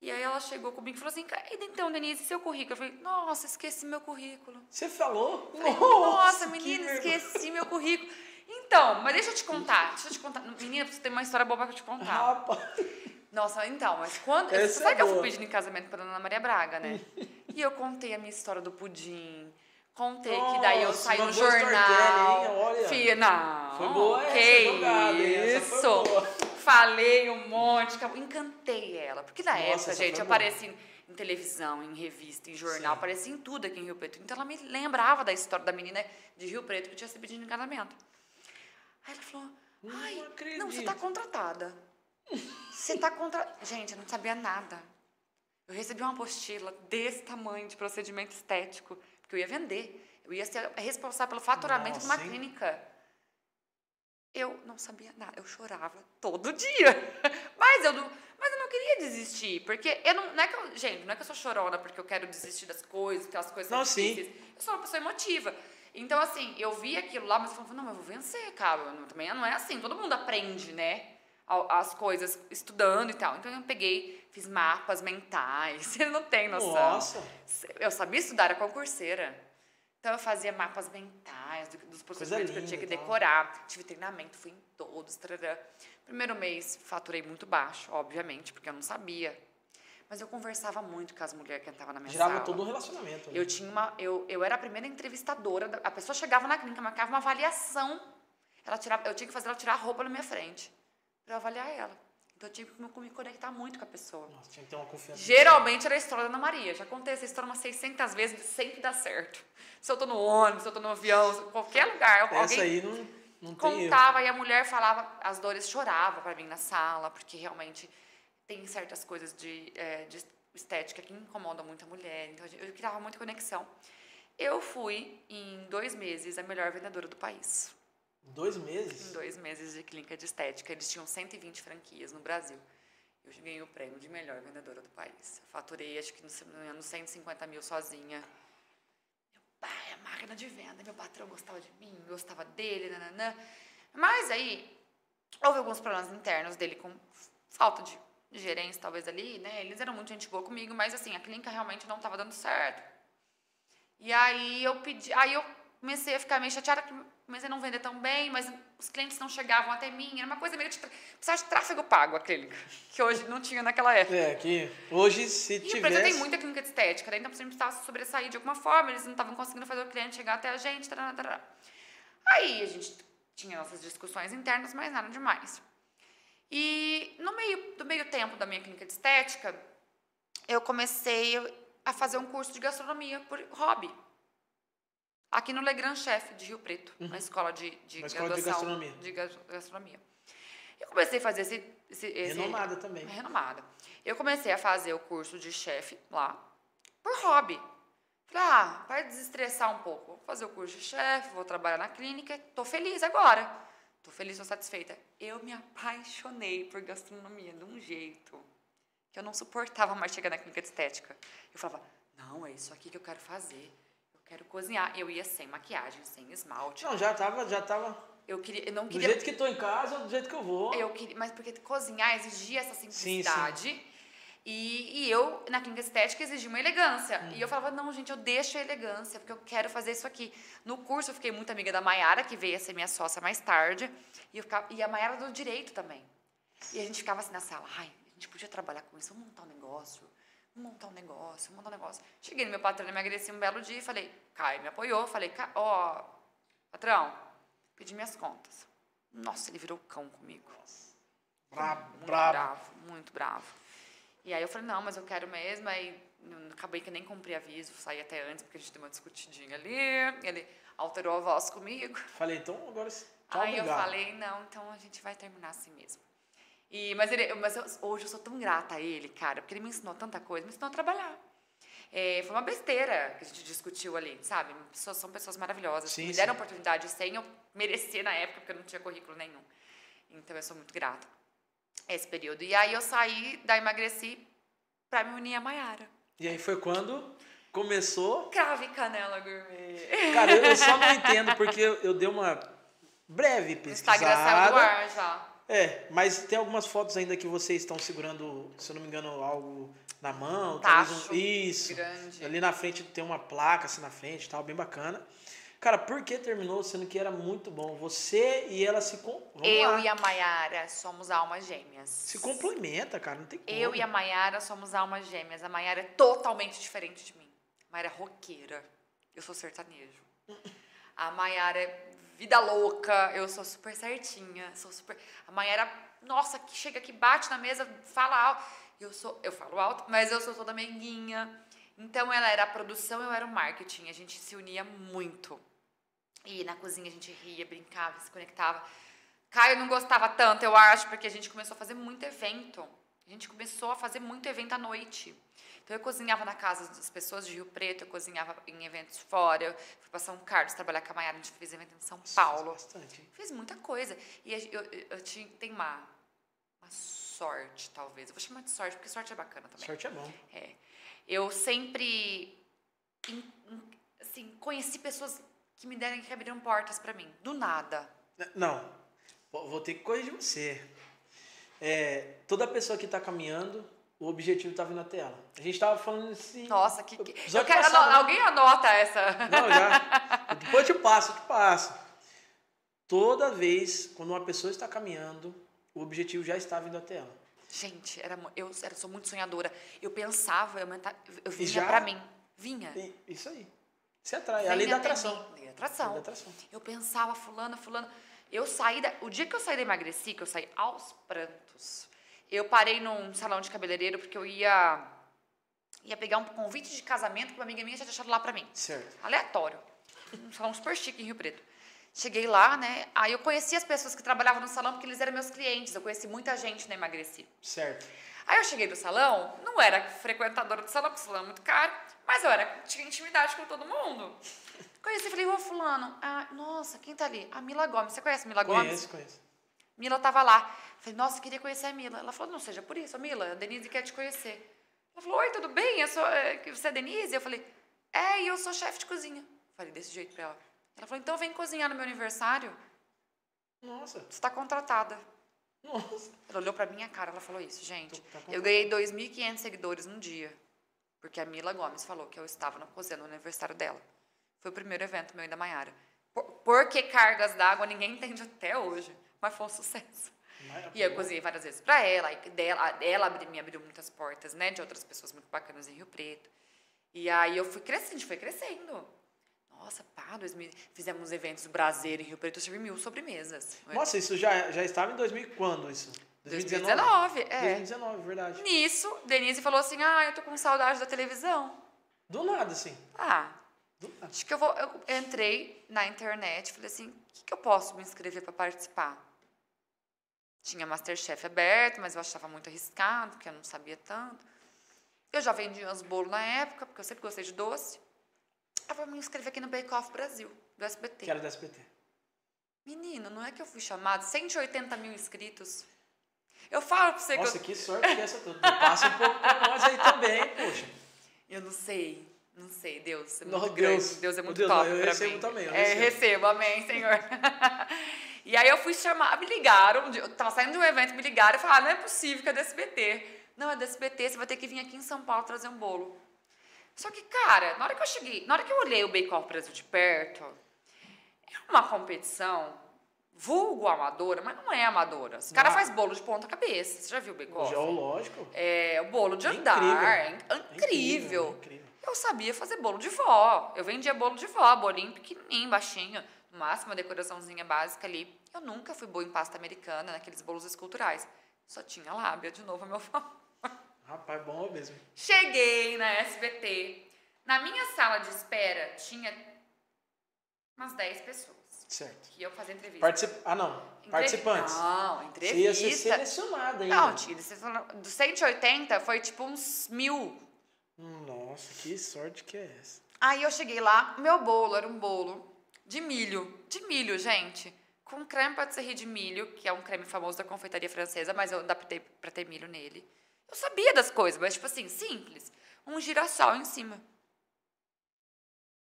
E aí ela chegou comigo e falou assim: "E então, Denise, seu currículo? Eu falei: Nossa, esqueci meu currículo. Você falou? Falei, Nossa, que menina, esqueci meu currículo. Então, mas deixa eu te contar, deixa eu te contar. Menina, você tem uma história boa pra te contar. Rapaz. Nossa, então, mas quando. Essa você sabe é que eu fui boa. pedindo em casamento pra Ana Maria Braga, né? E eu contei a minha história do pudim. Contei que Nossa, daí eu saí no jornal. storytelling, hein? Olha. Fia, não. Foi boa que essa jogada? Essa isso. boa. Falei um monte, encantei ela. Porque na Nossa, época, essa gente, foi eu boa. apareci em, em televisão, em revista, em jornal, Sim. apareci em tudo aqui em Rio Preto. Então ela me lembrava da história da menina de Rio Preto que tinha se pedido em casamento. Aí ela falou: Não Ai, não, você acredito." tá contratada. Você tá contra. Gente, eu não sabia nada. Eu recebi uma apostila desse tamanho de procedimento estético, porque eu ia vender. Eu ia ser responsável pelo faturamento de uma Nossa, hein? clínica. Eu não sabia nada, eu chorava todo dia. *laughs* Mas eu não, mas eu não queria desistir, porque eu não, não é que eu, gente, não é que eu sou chorona porque eu quero desistir das coisas, que as coisas são Não, sim. difíceis. Eu sou uma pessoa emotiva. Então, assim, eu vi aquilo lá, mas eu falava, não, mas eu vou vencer, cara. Eu não- também não é assim, todo mundo aprende, né? As coisas estudando e tal. Então eu peguei, fiz mapas mentais. *laughs* Você não tem noção. Nossa. Eu sabia estudar, era concurseira. Então eu fazia mapas mentais do- dos procedimentos que eu tinha que decorar. Tive treinamento, fui em todos. Tarará. Primeiro mês faturei muito baixo, obviamente, porque eu não sabia. Mas eu conversava muito com as mulheres que entravam na minha Girava sala. todo um relacionamento. né? Eu tinha uma, eu, eu era a primeira entrevistadora. A pessoa chegava na clínica, marcava uma avaliação. Ela tirava, eu tinha que fazer ela tirar a roupa na minha frente para avaliar ela. Então eu tive que me, conectar muito com a pessoa. Nossa, tinha que ter uma confiança. Geralmente era a história da Ana Maria. Já contei essa história umas 600 vezes, sempre dá certo. Se eu tô no ônibus, se eu tô no avião, se- qualquer lugar, Essa alguém aí não, não contava e a mulher falava, as dores choravam para mim na sala, porque realmente tem certas coisas de, é, de estética que incomodam muito a mulher. Então eu criava muita conexão. Eu fui, em dois meses, a melhor vendedora do país. Dois Em meses? dois meses de clínica de estética. Eles tinham 120 franquias no Brasil. Eu ganhei o prêmio de melhor vendedora do país. Faturei, acho que, me engano, 150 mil sozinha. Meu pai, a máquina de venda. Meu patrão gostava de mim, gostava dele, nananã. Mas aí, houve alguns problemas internos dele com falta de, gerência, talvez ali, né? Eles eram muito gente boa comigo, mas assim, a clínica realmente não estava dando certo. E aí eu pedi, aí eu comecei a ficar meio chateada, comecei a não vender tão bem, mas os clientes não chegavam até mim, era uma coisa meio de precisava de tráfego pago a clínica, *laughs* que hoje não tinha naquela época. É, que hoje se E a empresa tivesse... tem muita clínica de estética, daí então você precisava se sobressair de alguma forma, eles não estavam conseguindo fazer o cliente chegar até a gente. Tarará, tarará. Aí a gente tinha nossas discussões internas, mas nada demais. E no meio do meio tempo da minha clínica de estética, eu comecei a fazer um curso de gastronomia por hobby. Aqui no Legrand Chef de Rio Preto, na escola de, de escola de gastronomia. de gas- gastronomia. Eu comecei a fazer esse, esse, esse Renomada também. renomada. Eu comecei a fazer o curso de chefe lá, por hobby. Falei, ah, para desestressar um pouco, vou fazer o curso de chefe, vou trabalhar na clínica, tô feliz agora. Tô feliz, tô satisfeita. Eu me apaixonei por gastronomia de um jeito que eu não suportava mais chegar na clínica de estética. Eu falava, não, é isso aqui que eu quero fazer. Quero cozinhar. Eu ia sem maquiagem, sem esmalte. Não, já tava, já tava... Eu, queria, eu não Do queria jeito que tô em casa, do jeito que eu vou. eu queria, mas porque cozinhar exigia essa sim. simplicidade. E, e eu, na clínica estética, exigia uma elegância. E eu falava, não, gente, eu deixo a elegância, porque eu quero fazer isso aqui. No curso, eu fiquei muito amiga da Maiara, que veio a ser minha sócia mais tarde. E, eu ficava, e a Maiara do direito também. E a gente ficava assim na sala, ai, a gente podia trabalhar com isso, vamos montar um negócio, montar um negócio, montar um negócio. Cheguei no meu patrão, emagreci um belo dia e falei, Caio me apoiou, falei, "Ca- ó, patrão, pedi minhas contas. Nossa, ele virou cão comigo. Brabo, Muito brabo. bravo, muito bravo. E aí eu falei, não, mas eu quero mesmo. Aí acabei que nem cumpri aviso, saí até antes, porque a gente deu uma discutidinha ali. Ele alterou a voz comigo. Falei, então agora tá aí eu falei, não, então a gente vai terminar assim mesmo. E, mas ele, mas eu- hoje eu sou tão grata a ele, cara, porque ele me ensinou tanta coisa, me ensinou a trabalhar. É, foi uma besteira que a gente discutiu ali, sabe? Pessoas, são pessoas maravilhosas. Sim, que me deram sim. oportunidade sem eu merecer na época, porque eu não tinha currículo nenhum. Então eu sou muito grata a esse período. E aí eu saí da Emagreci pra me unir a Maiara. E aí foi quando começou... Crave canela gourmet. Cara, eu, eu só não *laughs* entendo, porque eu, eu dei uma breve O Instagram saiu do pesquisada. ar já. É, mas tem algumas fotos ainda que vocês estão segurando, se eu não me engano, algo na mão. Um tacho Isso. grande. Ali na frente tem uma placa assim na frente e tal, bem bacana. Cara, por que terminou sendo que era muito bom? Você e ela se com... Eu lá. e a Maiara somos almas gêmeas. se complementa, cara, não tem como. Eu e a Maiara somos almas gêmeas. A Maiara é totalmente diferente de mim. Mayara é roqueira. Eu sou sertanejo. *laughs* A Mayara é vida louca. Eu sou super certinha. Sou super. A Mayara, nossa, que chega aqui, bate na mesa, fala alto. Eu sou, eu falo alto, mas eu sou toda menguinha. Então ela era a produção, eu era o marketing. A gente se unia muito. E na cozinha a gente ria, brincava, se conectava. Caio não gostava tanto, eu acho, porque a gente começou a fazer muito evento. A gente começou a fazer muito evento à noite. Então eu cozinhava na casa das pessoas de Rio Preto, eu cozinhava em eventos fora, eu fui para São Carlos trabalhar com a Maiara, a gente fez evento em São Paulo. Bastante. Fiz muita coisa. E eu, eu, eu tinha, tem uma, uma sorte, talvez. Eu vou chamar de sorte, porque sorte é bacana também. Sorte é bom. É. Eu sempre em- em- assim, conheci pessoas que me deram que abriram portas para mim, do nada. Não, vou vou ter que corrigir você. É, toda pessoa que está caminhando, o objetivo está vindo até ela. A gente estava falando assim. Nossa, que, que... eu quero passado, ano- né? alguém anota essa. Não, já. *laughs* Depois eu te passo, eu te passo. Toda vez quando uma pessoa está caminhando, o objetivo já está vindo até ela. Gente, era, eu era, sou muito sonhadora. Eu pensava, eu, menta- eu vinha já- pra mim. Vinha. Isso aí. Você atrai. É a lei Vinha da atração. mim. Lei da atração. Lei da atração. Eu pensava, fulana, fulana. Eu saí da, o dia que eu saí da emagreci, que eu saí aos prantos, eu parei num salão de cabeleireiro porque eu ia ia pegar um convite de casamento que uma amiga minha tinha deixado lá pra mim. Certo. Aleatório. Um salão super chique em Rio Preto. Cheguei lá, né? Aí eu conheci as pessoas que trabalhavam no salão porque eles eram meus clientes. Eu conheci muita gente na Emagreci. Certo. Aí eu cheguei no salão, não era frequentadora do salão, porque o salão é muito caro, mas eu era, tinha intimidade com todo mundo. Conheci, falei, ô fulano, ah, nossa, quem tá ali? A Mila Gomes, você conhece a Mila Gomes? Conheço, conheço. Mila tava lá. Falei, nossa, queria conhecer a Mila. Ela falou, não seja por isso, Mila, a Denise quer te conhecer. Ela falou, oi, tudo bem? Eu sou, que você é Denise? Eu falei, é, e eu sou chefe de cozinha. Falei desse jeito pra ela. Ela falou, então vem cozinhar no meu aniversário, Nossa. você tá contratada. Nossa. Ela olhou pra minha cara, ela falou isso, gente. Tá Eu ganhei 2.500 seguidores num dia. Porque a Mila Gomes falou que eu estava na cozinha no aniversário dela. Foi o primeiro evento meu e da Maiara. Por, por que cargas d'água ninguém entende até hoje. Mas foi um sucesso. E eu cozinhei várias vezes pra ela. E dela, ela me abriu muitas portas, né? De outras pessoas muito bacanas em Rio Preto. E aí eu fui crescendo, a gente foi crescendo. Nossa, pá, 2000, fizemos eventos brasileiros em Rio Preto, eu servi mil sobremesas. Nossa, isso já, já estava em 2000 e quando isso? 2019, é. 2019, verdade. Nisso, Denise falou assim: Ah, eu tô com saudade da televisão. Do nada, assim. Ah, Do nada. acho que eu vou. Eu entrei na internet falei assim: o que, que eu posso me inscrever para participar? Tinha Masterchef aberto, mas eu achava muito arriscado, porque eu não sabia tanto. Eu já vendia uns bolos na época, porque eu sempre gostei de doce. Eu vou me inscrever aqui no Bake Off Brasil, do SBT. Que era do SBT. Menino, não é que eu fui chamado? 180 mil inscritos. Eu falo pra você que eu. Nossa, que sorte que é essa tudo. Passa um pouco pra nós aí também, poxa. Eu não sei, não sei, Deus é muito Deus. grande, Deus é muito Deus, top eu recebo mim. também, eu é, recebo. recebo, amém, Senhor. *laughs* e aí eu fui chamar, me ligaram, eu tava saindo de um evento, me ligaram e falaram, não é possível que é do SBT. Não, é do SBT, você vai ter que vir aqui em São Paulo trazer um bolo. Só que, cara, na hora que eu cheguei, na hora que eu olhei o Bake Off Brasil de perto, é uma competição vulgo amadora, mas não é amadora. Os caras Não. fazem bolo de ponta cabeça. Você já viu o Bake Off? Já, lógico. É, o bolo de É andar. incrível. É in- É incrível. é incrível. Eu sabia fazer bolo de vó. Eu vendia bolo de vó, bolinho pequenininho, baixinho. No máximo, uma decoraçãozinha básica ali. Eu nunca fui boa em pasta americana, naqueles bolos esculturais. Só tinha lábia, de novo, a meu favor. Rapaz, bom mesmo. Cheguei na SBT. Na minha sala de espera, tinha umas 10 pessoas Certo. que iam fazer entrevista. Particip... Ah, não. Participantes. Não, Você ia ser entrevista. selecionada ainda. Não, tinha, dos 180 foi tipo uns mil. Nossa, que sorte que é essa. Aí eu cheguei lá, meu bolo era um bolo de milho. De milho, gente. Com creme patisserie de milho, que é um creme famoso da confeitaria francesa, mas eu adaptei pra ter milho nele. Eu sabia das coisas, mas tipo assim, simples. Um girassol em cima.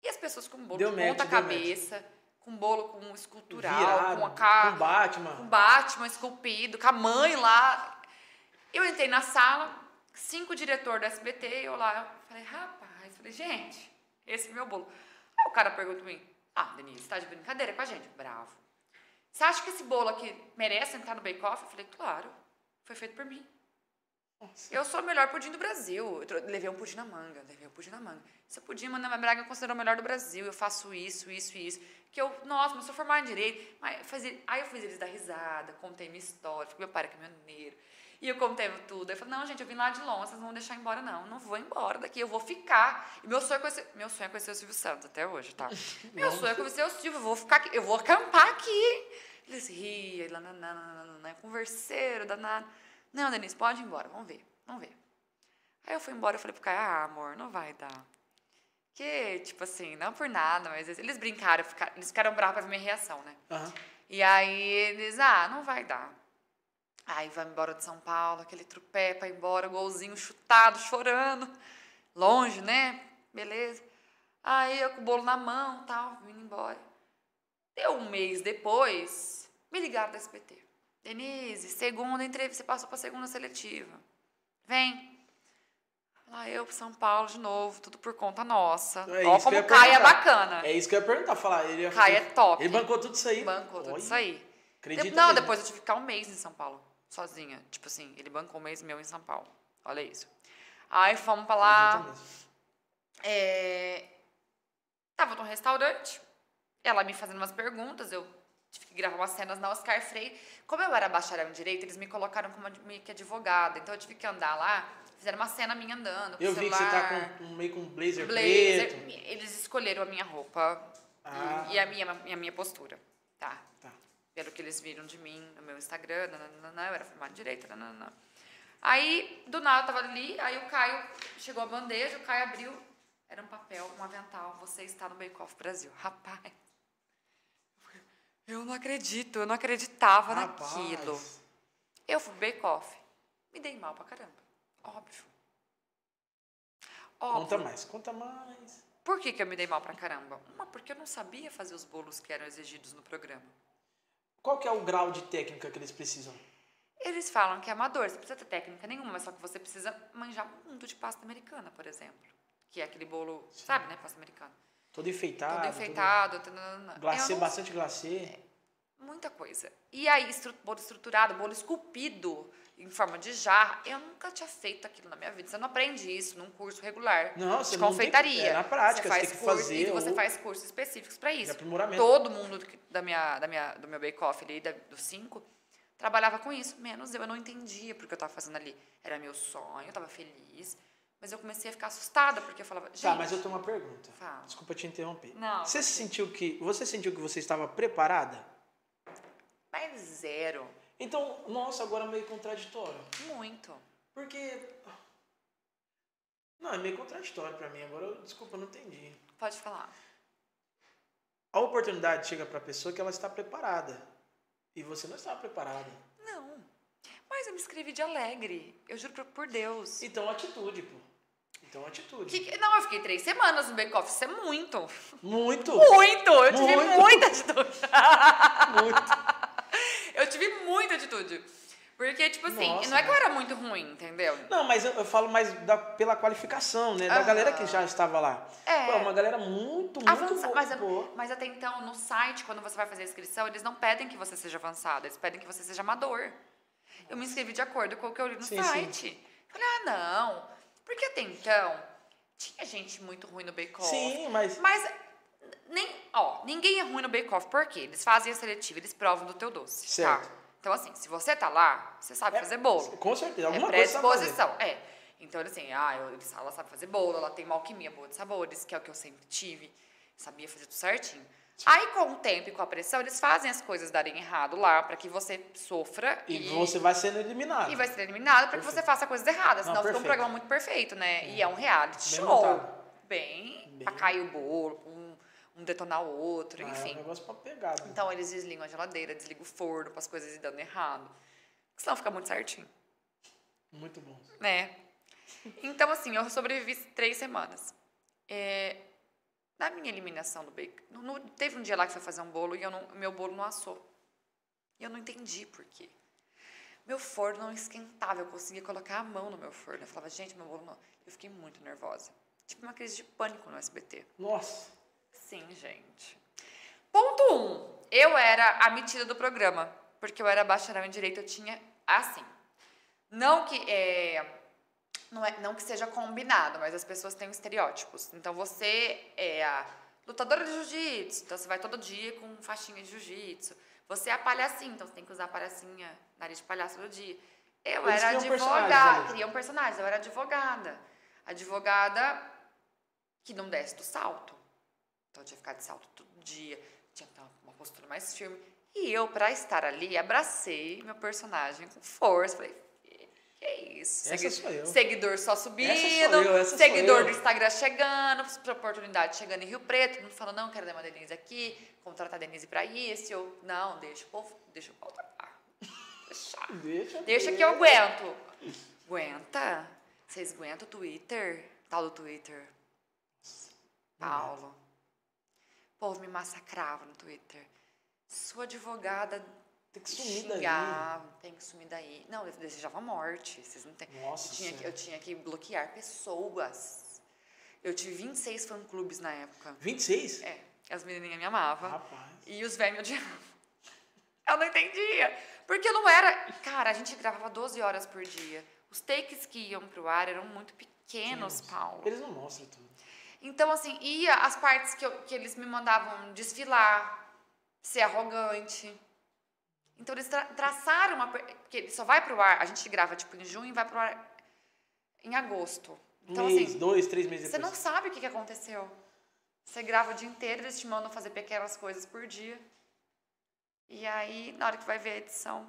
E as pessoas com bolo Deu de ponta cabeça, com bolo com escultural, Virado, com a cara com Batman. com Batman esculpido, com a mãe lá. Eu entrei na sala, cinco diretor do SBT, e eu lá, eu falei, rapaz, falei, gente, esse é meu bolo. Aí o cara pergunta pra mim, ah, Denise, você tá de brincadeira com a gente? Bravo. Você acha que esse bolo aqui merece entrar no Bake Off? Eu falei, claro, foi feito por mim. Eu sou o melhor pudim do Brasil. Eu levei um pudim na manga, levei um pudim na manga. Esse pudim, Ana Braga considerou o melhor do Brasil. Eu faço isso, isso e isso. Que eu, nossa, mas sou formada em direito. Mas fazia, aí eu fiz eles dar risada, contei minha história, porque meu pai era caminhoneiro. E eu contei tudo. Eu falei, não, gente, eu vim lá de longe, vocês não vão deixar embora, não. Eu Não vou embora daqui, eu vou ficar. E meu sonho é conhecer, meu sonho é conhecer o Silvio Santos até hoje, tá? *laughs* Meu sonho é conhecer o Silvio, eu vou ficar aqui, eu vou acampar aqui. Eles riam, nananana, converseiro, danado. Não, Denise, pode ir embora, vamos ver, vamos ver. Aí eu fui embora e falei pro Caio, ah, amor, não vai dar. Que, tipo assim, não por nada, mas eles brincaram, ficaram- eles ficaram bravos pra ver minha reação, né? Aham. E aí eles, ah, não vai dar. Aí vai embora de São Paulo, aquele trupé pra ir embora, golzinho chutado, chorando. Longe, né? Beleza. Aí eu com o bolo na mão, tal, vindo embora. Deu um mês depois, me ligaram da SBT. Denise, segunda entrevista, você passou pra segunda seletiva. Vem. Lá eu pra São Paulo de novo, tudo por conta nossa. É Ó como Caio é bacana. É isso que eu ia perguntar, falar. Ele ia é top. Ele bancou tudo isso aí. Bancou tudo isso aí. Acredita De- não, mesmo. depois eu tive que ficar um mês em São Paulo, sozinha. Tipo assim, ele bancou um mês meu em São Paulo. Olha isso. Aí fomos pra lá. É... Tava num restaurante, ela me fazendo umas perguntas, eu tive que gravar umas cenas na Oscar Freire. Como eu era bacharel em Direito, eles me colocaram como meio que advogada, então eu tive que andar lá, fizeram uma cena minha andando Eu vi que você tá celular, com meio com um blazer, blazer. preto. Eles escolheram a minha roupa e- Ah. e, a, minha, e a minha postura, tá? Tá. Pelo que eles viram de mim no meu Instagram, nananana, eu era formada em direito, nananana. Aí, do nada, eu tava ali, aí o Caio chegou a bandeja, o Caio abriu, era um papel, um avental, você está no Bake Off Brasil. *laughs* Rapaz, eu não acredito, eu não acreditava Rapaz. naquilo. Eu fui pro Bake Off, me dei mal pra caramba, óbvio. Óbvio. Conta mais, conta mais. Por que, que eu me dei mal pra caramba? Uma, porque eu não sabia fazer os bolos que eram exigidos no programa. Qual que é o grau de técnica que eles precisam? Eles falam que é amador, você precisa ter técnica nenhuma, mas só que você precisa manjar muito de pasta americana, por exemplo. Que é aquele bolo, sabe, né? Pasta americana. Todo enfeitado. Todo enfeitado. Todo... Glacê, não- bastante glacê. Muita coisa. E aí, estru- bolo estruturado, bolo esculpido em forma de jarra. Eu nunca tinha feito aquilo na minha vida. Você não aprende isso num curso regular Não, você de não tem- confeitaria. é na prática, você você faz tem que curso, fazer E você ou- faz cursos específicos para isso. aprimoramento. Todo mundo da minha, da minha, do meu bake-off ali, da, dos cinco, trabalhava com isso. Menos eu. Eu não entendia porque eu estava fazendo ali. Era meu sonho, eu estava feliz. Mas eu comecei a ficar assustada, porque eu falava, gente... Tá, mas eu tenho uma pergunta. Fala. Desculpa te interromper. Não, Você sentiu que você sentiu que você estava preparada? Mas zero. Então, nossa, agora é meio contraditório. Muito. Porque não, é meio contraditório pra mim. Agora, eu, desculpa, eu não entendi. Pode falar. A oportunidade chega pra pessoa que ela está preparada. E você não está preparada. Não. Mas eu me inscrevi de alegre. Eu juro por, Deus. Então, atitude, pô. Então, atitude. Que não, eu fiquei três semanas no bake-off. Isso é muito. Muito! Muito! Eu tive Muito. muita atitude. *laughs* Muito! Eu tive muita atitude. Porque, tipo assim, Nossa, não é que eu mas- era muito ruim, entendeu? Não, mas eu, eu falo mais da- pela qualificação, né? Da Aham. galera que já estava lá. É. Pô, uma galera muito, muito Avança, boa. mas, boa. mas até então, no site, quando você vai fazer a inscrição, eles não pedem que você seja avançado, eles pedem que você seja amador. Eu me inscrevi de acordo com o que eu li no Sim, sim. site. Falei, ah, não. Porque até então, tinha gente muito ruim no Off. Sim, mas Mas, nem, ó, ninguém é ruim no Bake Off, por quê? Eles fazem a seletiva, eles provam do teu doce, Certo. tá? Então, assim, se você tá lá, você sabe É, fazer bolo. com certeza. É Alguma coisa fazer. predisposição, é. Então, assim, ah, eu, ela sabe fazer bolo, ela tem uma alquimia boa de sabores, que é o que eu sempre tive. Sabia fazer tudo certinho. Aí, com o tempo e com a pressão, eles fazem as coisas darem errado lá, pra que você sofra E, você vai sendo eliminado. e vai ser eliminado pra que você faça coisas erradas. Não, Senão fica um perfeito. programa muito perfeito, né? E é um reality Bem show. montado. Bem, Bem. pra cair o bolo, um, um detonar o outro, Ah, enfim. É um negócio pra pegar. né? Então eles desligam a geladeira, desligam o forno para as coisas ir dando errado. Porque senão fica muito certinho, Muito bom. né? Então, assim, eu sobrevivi três semanas. É, na minha eliminação do bake, no- no- teve um dia lá que foi fazer um bolo e eu não, meu bolo não assou. E eu não entendi por quê. Meu forno não esquentava, eu conseguia colocar a mão no meu forno. Eu falava, gente, meu bolo não. Eu fiquei muito nervosa. Tipo uma crise de pânico no SBT. Nossa. Sim, gente. Ponto 1. Um, eu era a metida do programa. Porque eu era bacharel em direito, eu tinha. Assim. Não que é, não, é, não que seja combinado, mas as pessoas têm estereótipos. Então você é a lutadora de jiu-jitsu, então você vai todo dia com faixinha de jiu-jitsu. Você é a palhacinha, então você tem que usar palhacinha, nariz de palhaço todo dia. Eu Eles era advogada, queria um personagem, eu era advogada. Advogada que não desce do salto. Então eu tinha que ficar de salto todo dia, tinha que ter uma postura mais firme. E eu, pra estar ali, abracei meu personagem com força. Falei, que é isso? Essa sou eu. Seguidor só subindo, Essa sou eu, essa sou seguidor eu. do Instagram chegando, oportunidade chegando em Rio Preto, todo mundo falando, não, quero dar uma Denise aqui, contratar a Denise pra isso. Eu, não, deixa o povo, deixa o povo trabalhar. *laughs* Deixa. Deixa, Deixa que eu aguento. Aguenta? Vocês aguentam o Twitter? Tal do Twitter. Paulo. O povo me massacrava no Twitter. Sua advogada Tem que sumir daí. xingava, tem que sumir daí. Não, eu desejava morte. Vocês não têm. Nossa eu, tinha que, eu tinha que bloquear pessoas. Eu tive 26 fã-clubes na época. 26? É, as menininhas me amavam. Rapaz. E os velhos me odiavam. *laughs* Eu não entendia. Porque não era. Cara, a gente gravava 12 horas por dia. Os takes que iam pro ar eram muito pequenos, Paulo. Eles não mostram tudo. Então, assim, ia as partes que, eu- que eles me mandavam desfilar, ser arrogante. Então, eles tra traçaram uma. Porque ele só vai pro ar, a gente grava tipo em junho e vai pro ar em agosto. Então, um mês, assim, dois, três meses você depois. não sabe o que, que aconteceu. Você grava o dia inteiro, eles te mandam fazer pequenas coisas por dia. E aí, na hora que vai ver a edição,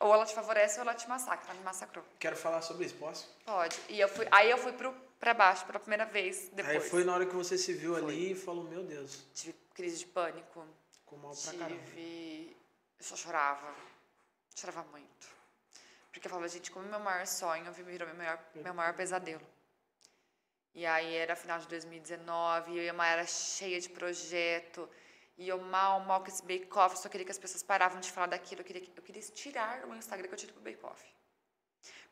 ou ela te favorece ou ela te massacra. Ela me massacrou. Quero falar sobre isso, posso? Pode. E eu fui, aí eu fui pro, pra baixo pela primeira vez depois. Aí foi na hora que você se viu ali e falou, meu Deus, Tive crise de pânico. ficou mal pra caramba. Tive. Eu só chorava. Chorava muito. Porque eu falava, gente, como meu maior sonho virou meu maior, meu maior pesadelo. E aí era final de 2019, e eu e a Maia era cheia de projeto. E eu mal, mal com esse bake-off, só queria que as pessoas paravam de falar daquilo. Eu queria, que- eu queria tirar o meu Instagram que eu tirei pro bake-off.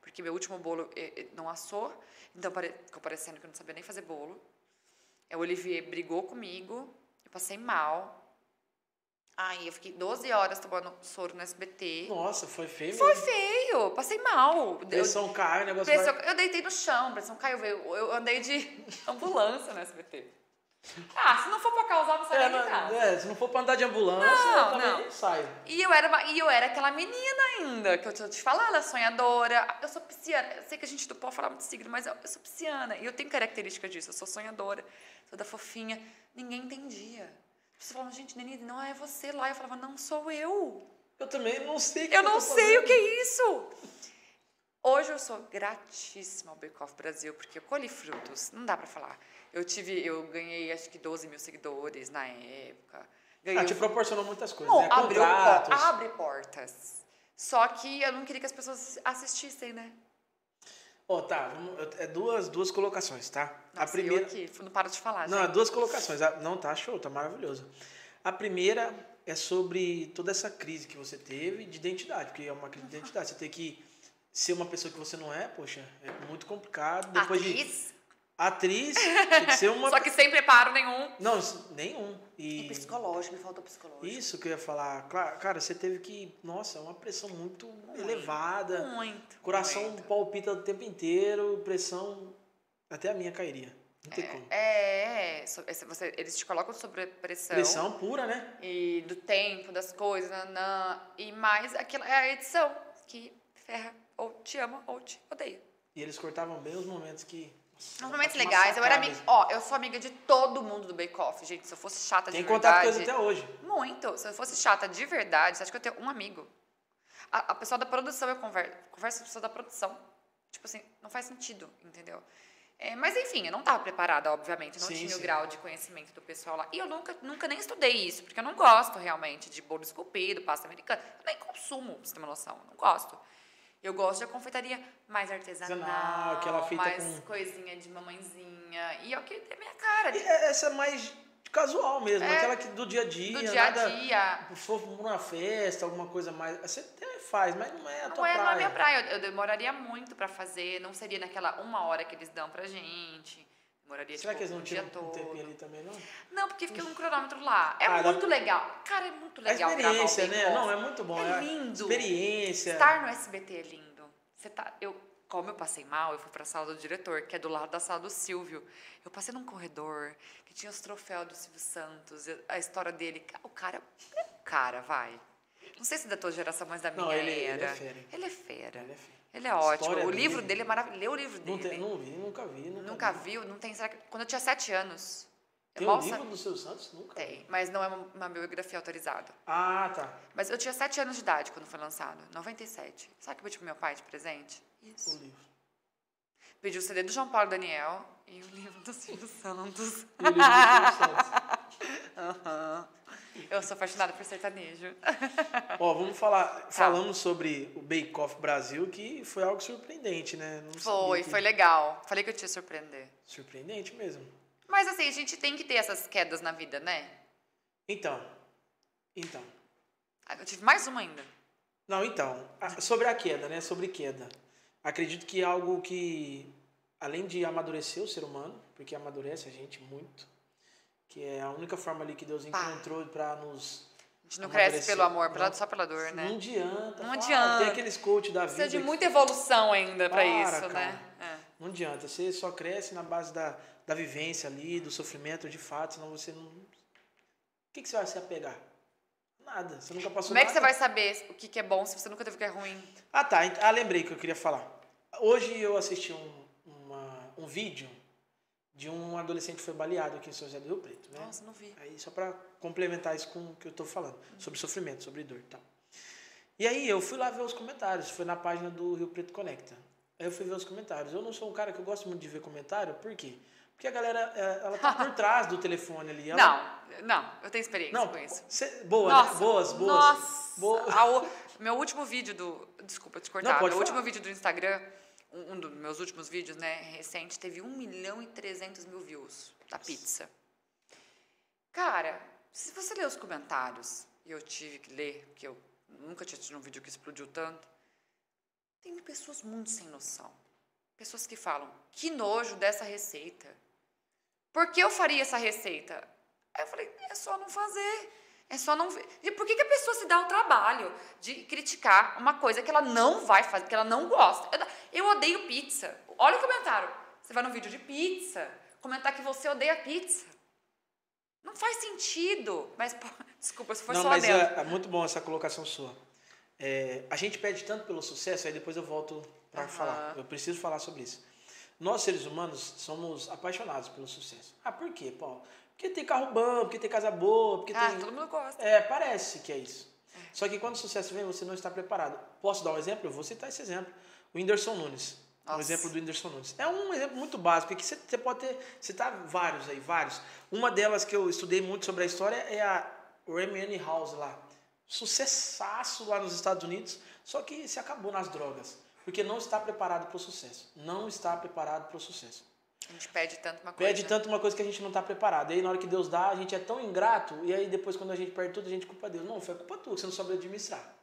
Porque meu último bolo eh, eh, não assou, então ficou parecendo que eu não sabia nem fazer bolo. O Olivier brigou comigo, eu passei mal. Aí eu fiquei 12 horas tomando soro no SBT. Nossa, foi feio Foi mesmo. feio, passei mal. Eu, Pressão cai, o negócio pressão- vai... eu deitei no chão, pressão caiu. Eu, eu andei de *laughs* ambulância no SBT. Ah, se não for pra causar, sai É, nem de casa. é, se não for pra andar de ambulância, Não, eu também não. saio. E eu, era, uma- e eu era aquela menina ainda, que eu tô te falando, ela é sonhadora. Eu sou pisciana. Eu sei que a gente não pode falar muito de signo, mas eu, eu sou pisciana. E eu tenho características disso. Eu sou sonhadora, sou da fofinha. Ninguém entendia. Pessoas falavam, gente, Denise, não é você lá. Eu falava, não sou eu. Eu também não sei o que Eu eu não sei o que é isso. Hoje eu sou gratíssima ao Bake Off Brasil, porque eu colhi frutos, não dá pra falar. Eu tive, eu ganhei acho que 12 mil seguidores na época. Ganhei Ah, te proporcionou muitas coisas, Bom, né? abriu Contratos. abre portas. Só que eu não queria que as pessoas assistissem, né? Ó, tá, vamos, eu- é duas, duas colocações, tá? Nossa, a primeira... eu aqui, não paro de falar, Não, é gente. duas colocações. A- Não, tá show, tá maravilhoso. A primeira é sobre toda essa crise que você teve de identidade, porque é uma crise de identidade. Você tem que ser uma pessoa que você não é, poxa, é muito complicado. Depois de Atriz, *laughs* tem que ser uma. só que sem preparo nenhum. Não, nenhum. E E psicológico, me faltou psicológico. isso que eu ia falar, claro, cara, você teve que, nossa, é uma pressão muito elevada. Muito. Coração muito. palpita o tempo inteiro, pressão até a minha cairia. Não tem como. É, é, você- eles te colocam sobre pressão. Pressão pura, né? e do tempo, das coisas, nanã, e mais aquela é a edição que ferra, ou te ama ou te odeia. E eles cortavam bem os momentos que. Nos momentos legais, eu era amiga. Ó, eu sou amiga de todo mundo do Bake Off, gente. Se eu fosse chata Tem de contato com verdade. eles até hoje. Muito. Se eu fosse chata de verdade, você acha que eu tenho um amigo? A, a pessoa da produção, eu converso, converso com a pessoa da produção. Tipo assim, não faz sentido, entendeu? É, mas enfim, eu não estava preparada, obviamente. Eu não Sim, tinha sim. o grau de conhecimento do pessoal lá. E eu nunca, nunca nem estudei isso, porque eu não gosto realmente de bolo esculpido, pasta americana. Eu nem consumo, pra você ter uma noção. Eu não gosto. Eu gosto de confeitaria mais artesanal, aquela fita mais com- coisinha de mamãezinha. E é o que é minha cara. E é- essa é mais casual mesmo, É. aquela que do dia a dia. do dia a nada- dia. Se for numa festa, alguma coisa mais. Você até faz, mas não é a tua Não é, praia. não é minha praia. Eu, eu demoraria muito pra fazer. Não seria naquela uma hora que eles dão pra gente. Demoraria Será tipo, que eles não o tiram um todo. tempinho ali também, não? Não, porque fica um cronômetro lá. É Ah, dá- muito legal. Cara, é muito A legal o experiência, né? Não, é muito bom. É lindo. Experiência. Estar no SBT é lindo. Você tá, eu, como eu passei mal, eu fui pra sala do diretor, que é do lado da sala do Silvio. Eu passei num corredor que tinha os troféus do Silvio Santos, a história dele. O cara, é um cara, vai. Não sei se da tua geração, mas da minha Não, ele- ele era. é fera. Ele é fera. Ele é fera. Ele é ótimo. O livro dele- é maravilhoso. Lê o livro Não, dele. tem, não vi, nunca vi. Nunca, Nunca vi. viu? Não tem. Será que, quando eu tinha sete anos. Tem um livro do Silvio Santos? Nunca. Tem, mas não é uma, uma biografia autorizada. Ah, tá. Mas eu tinha sete anos de idade quando foi lançado. 97. Sabe o que eu pedi pro meu pai de presente? O Isso. livro. Pedi o CD do João Paulo Daniel e o livro do Silvio Santos. *laughs* E o livro do Silvio Santos. *laughs* Aham. Eu sou apaixonada por sertanejo. *laughs* Ó, vamos falar, Tá. falando sobre o Bake Off Brasil, que foi algo surpreendente, né? Não Foi, que- foi legal. Falei que eu te ia surpreender. Surpreendente mesmo. Mas assim, a gente tem que ter essas quedas na vida, né? Então, então. Ah, Eu tive mais uma ainda. Não, então, sobre a queda, né? Sobre queda. Acredito que é algo que, além de amadurecer o ser humano, porque amadurece a gente muito, que é a única forma ali que Deus Pá. encontrou para nos. A gente não cresce pelo amor, pela- só pela dor, né? Não adianta. Não Ah, adianta. Tem aqueles coach da vida. Precisa de muita evolução ainda pra Para, isso, cara. né? É. Não adianta. Você só cresce na base da, da vivência ali, do sofrimento de fato, senão você não. O que, que você vai se apegar? Nada. Você nunca passou Como é que você nada. vai saber o que, que é bom se você nunca teve o que é ruim? Ah, tá. Ah, lembrei que eu queria falar. Hoje eu assisti um, uma- um vídeo de um adolescente que foi baleado aqui em São José do Rio Preto, né? Nossa, não vi. Aí só pra complementar isso com o que eu tô falando, sobre sofrimento, sobre dor e tal. E aí eu fui lá ver os comentários, foi na página do Rio Preto Conecta. Aí eu fui ver os comentários. Eu não sou um cara que eu gosto muito de ver comentário, por quê? Porque a galera, é, ela tá por *laughs* trás do telefone ali. Ela, Não, não, eu tenho experiência Não, com isso. cê- boa, Nossa, né? Boas, boas. Nossa, Boa. a o- *laughs* meu último vídeo do. Desculpa te cortar. Não, pode meu último falar. vídeo do Instagram, um, um dos meus últimos vídeos, né, recente, teve 1 milhão e 300 mil views da pizza. Cara, se você ler os comentários, e eu tive que ler, porque eu nunca tinha tido um vídeo que explodiu tanto, tem pessoas muito sem noção. Pessoas que falam, que nojo dessa receita. Por que eu faria essa receita? Aí eu falei, é só não fazer. É só não ver. E por que, que a pessoa se dá o trabalho de criticar uma coisa que ela não vai fazer, que ela não gosta? Eu, eu odeio pizza. Olha o comentário. Você vai num vídeo de pizza, comentar que você odeia pizza. Não faz sentido. Mas, pô, *laughs* desculpa, se for Não, só mas dentro. é, é muito bom essa colocação sua. É, a gente pede tanto pelo sucesso, aí depois eu volto para Aham. falar. Eu preciso falar sobre isso. Nós, seres humanos, somos apaixonados pelo sucesso. Ah, por quê, Paulo? Porque tem carro bom, porque tem casa boa, porque Ah, tem... todo mundo gosta. É, parece que é isso. Só que quando o sucesso vem, você não está preparado. Posso dar um exemplo? Eu vou citar esse exemplo. O Whindersson Nunes. Um Nossa. exemplo do Whindersson Nunes. É um exemplo muito básico, porque você, você pode ter, citar vários aí, vários. Uma delas que eu estudei muito sobre a história é a Remy House lá. Sucessaço lá nos Estados Unidos, só que se acabou nas drogas. Porque não está preparado para o sucesso. Não está preparado para o sucesso. A gente pede tanto uma coisa. Pede tanto uma coisa que a gente não está preparado. E aí, na hora que Deus dá, a gente é tão ingrato. E aí, depois, quando a gente perde tudo, a gente culpa Deus. Não, foi culpa tua, que você não soube administrar.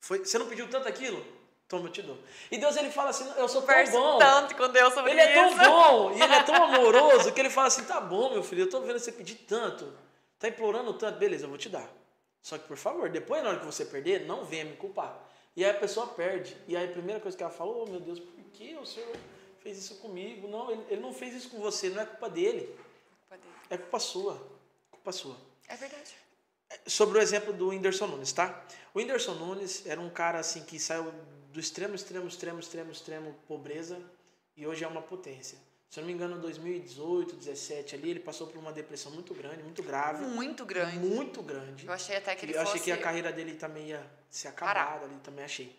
Foi, você não pediu tanto aquilo? Toma, eu te dou. E Deus, ele fala assim, eu sou tão bom. tanto com Deus sobre Ele é tão isso. bom e ele é tão *laughs* amoroso que ele fala assim, tá bom, meu filho, eu tô vendo você pedir tanto. Tá implorando tanto. Beleza, eu vou te dar. Só que, por favor, depois, na hora que você perder, não venha me culpar. E aí a pessoa perde. E aí a primeira coisa que ela falou, oh meu Deus, por que o senhor fez isso comigo? Não, ele, ele não fez isso com você, não é culpa dele. Culpa dele. É culpa sua. Culpa sua. É verdade. Sobre o exemplo do Whindersson Nunes, tá? O Whindersson Nunes era um cara assim que saiu do extremo, extremo, extremo, extremo, extremo pobreza e hoje é uma potência. Se eu não me engano, em 2018, 2017 ali, ele passou por uma depressão muito grande, muito grave. Muito grande. Muito grande. Eu achei até que ele eu achei fosse... que a carreira dele também ia se Parar. acabar ali, também achei.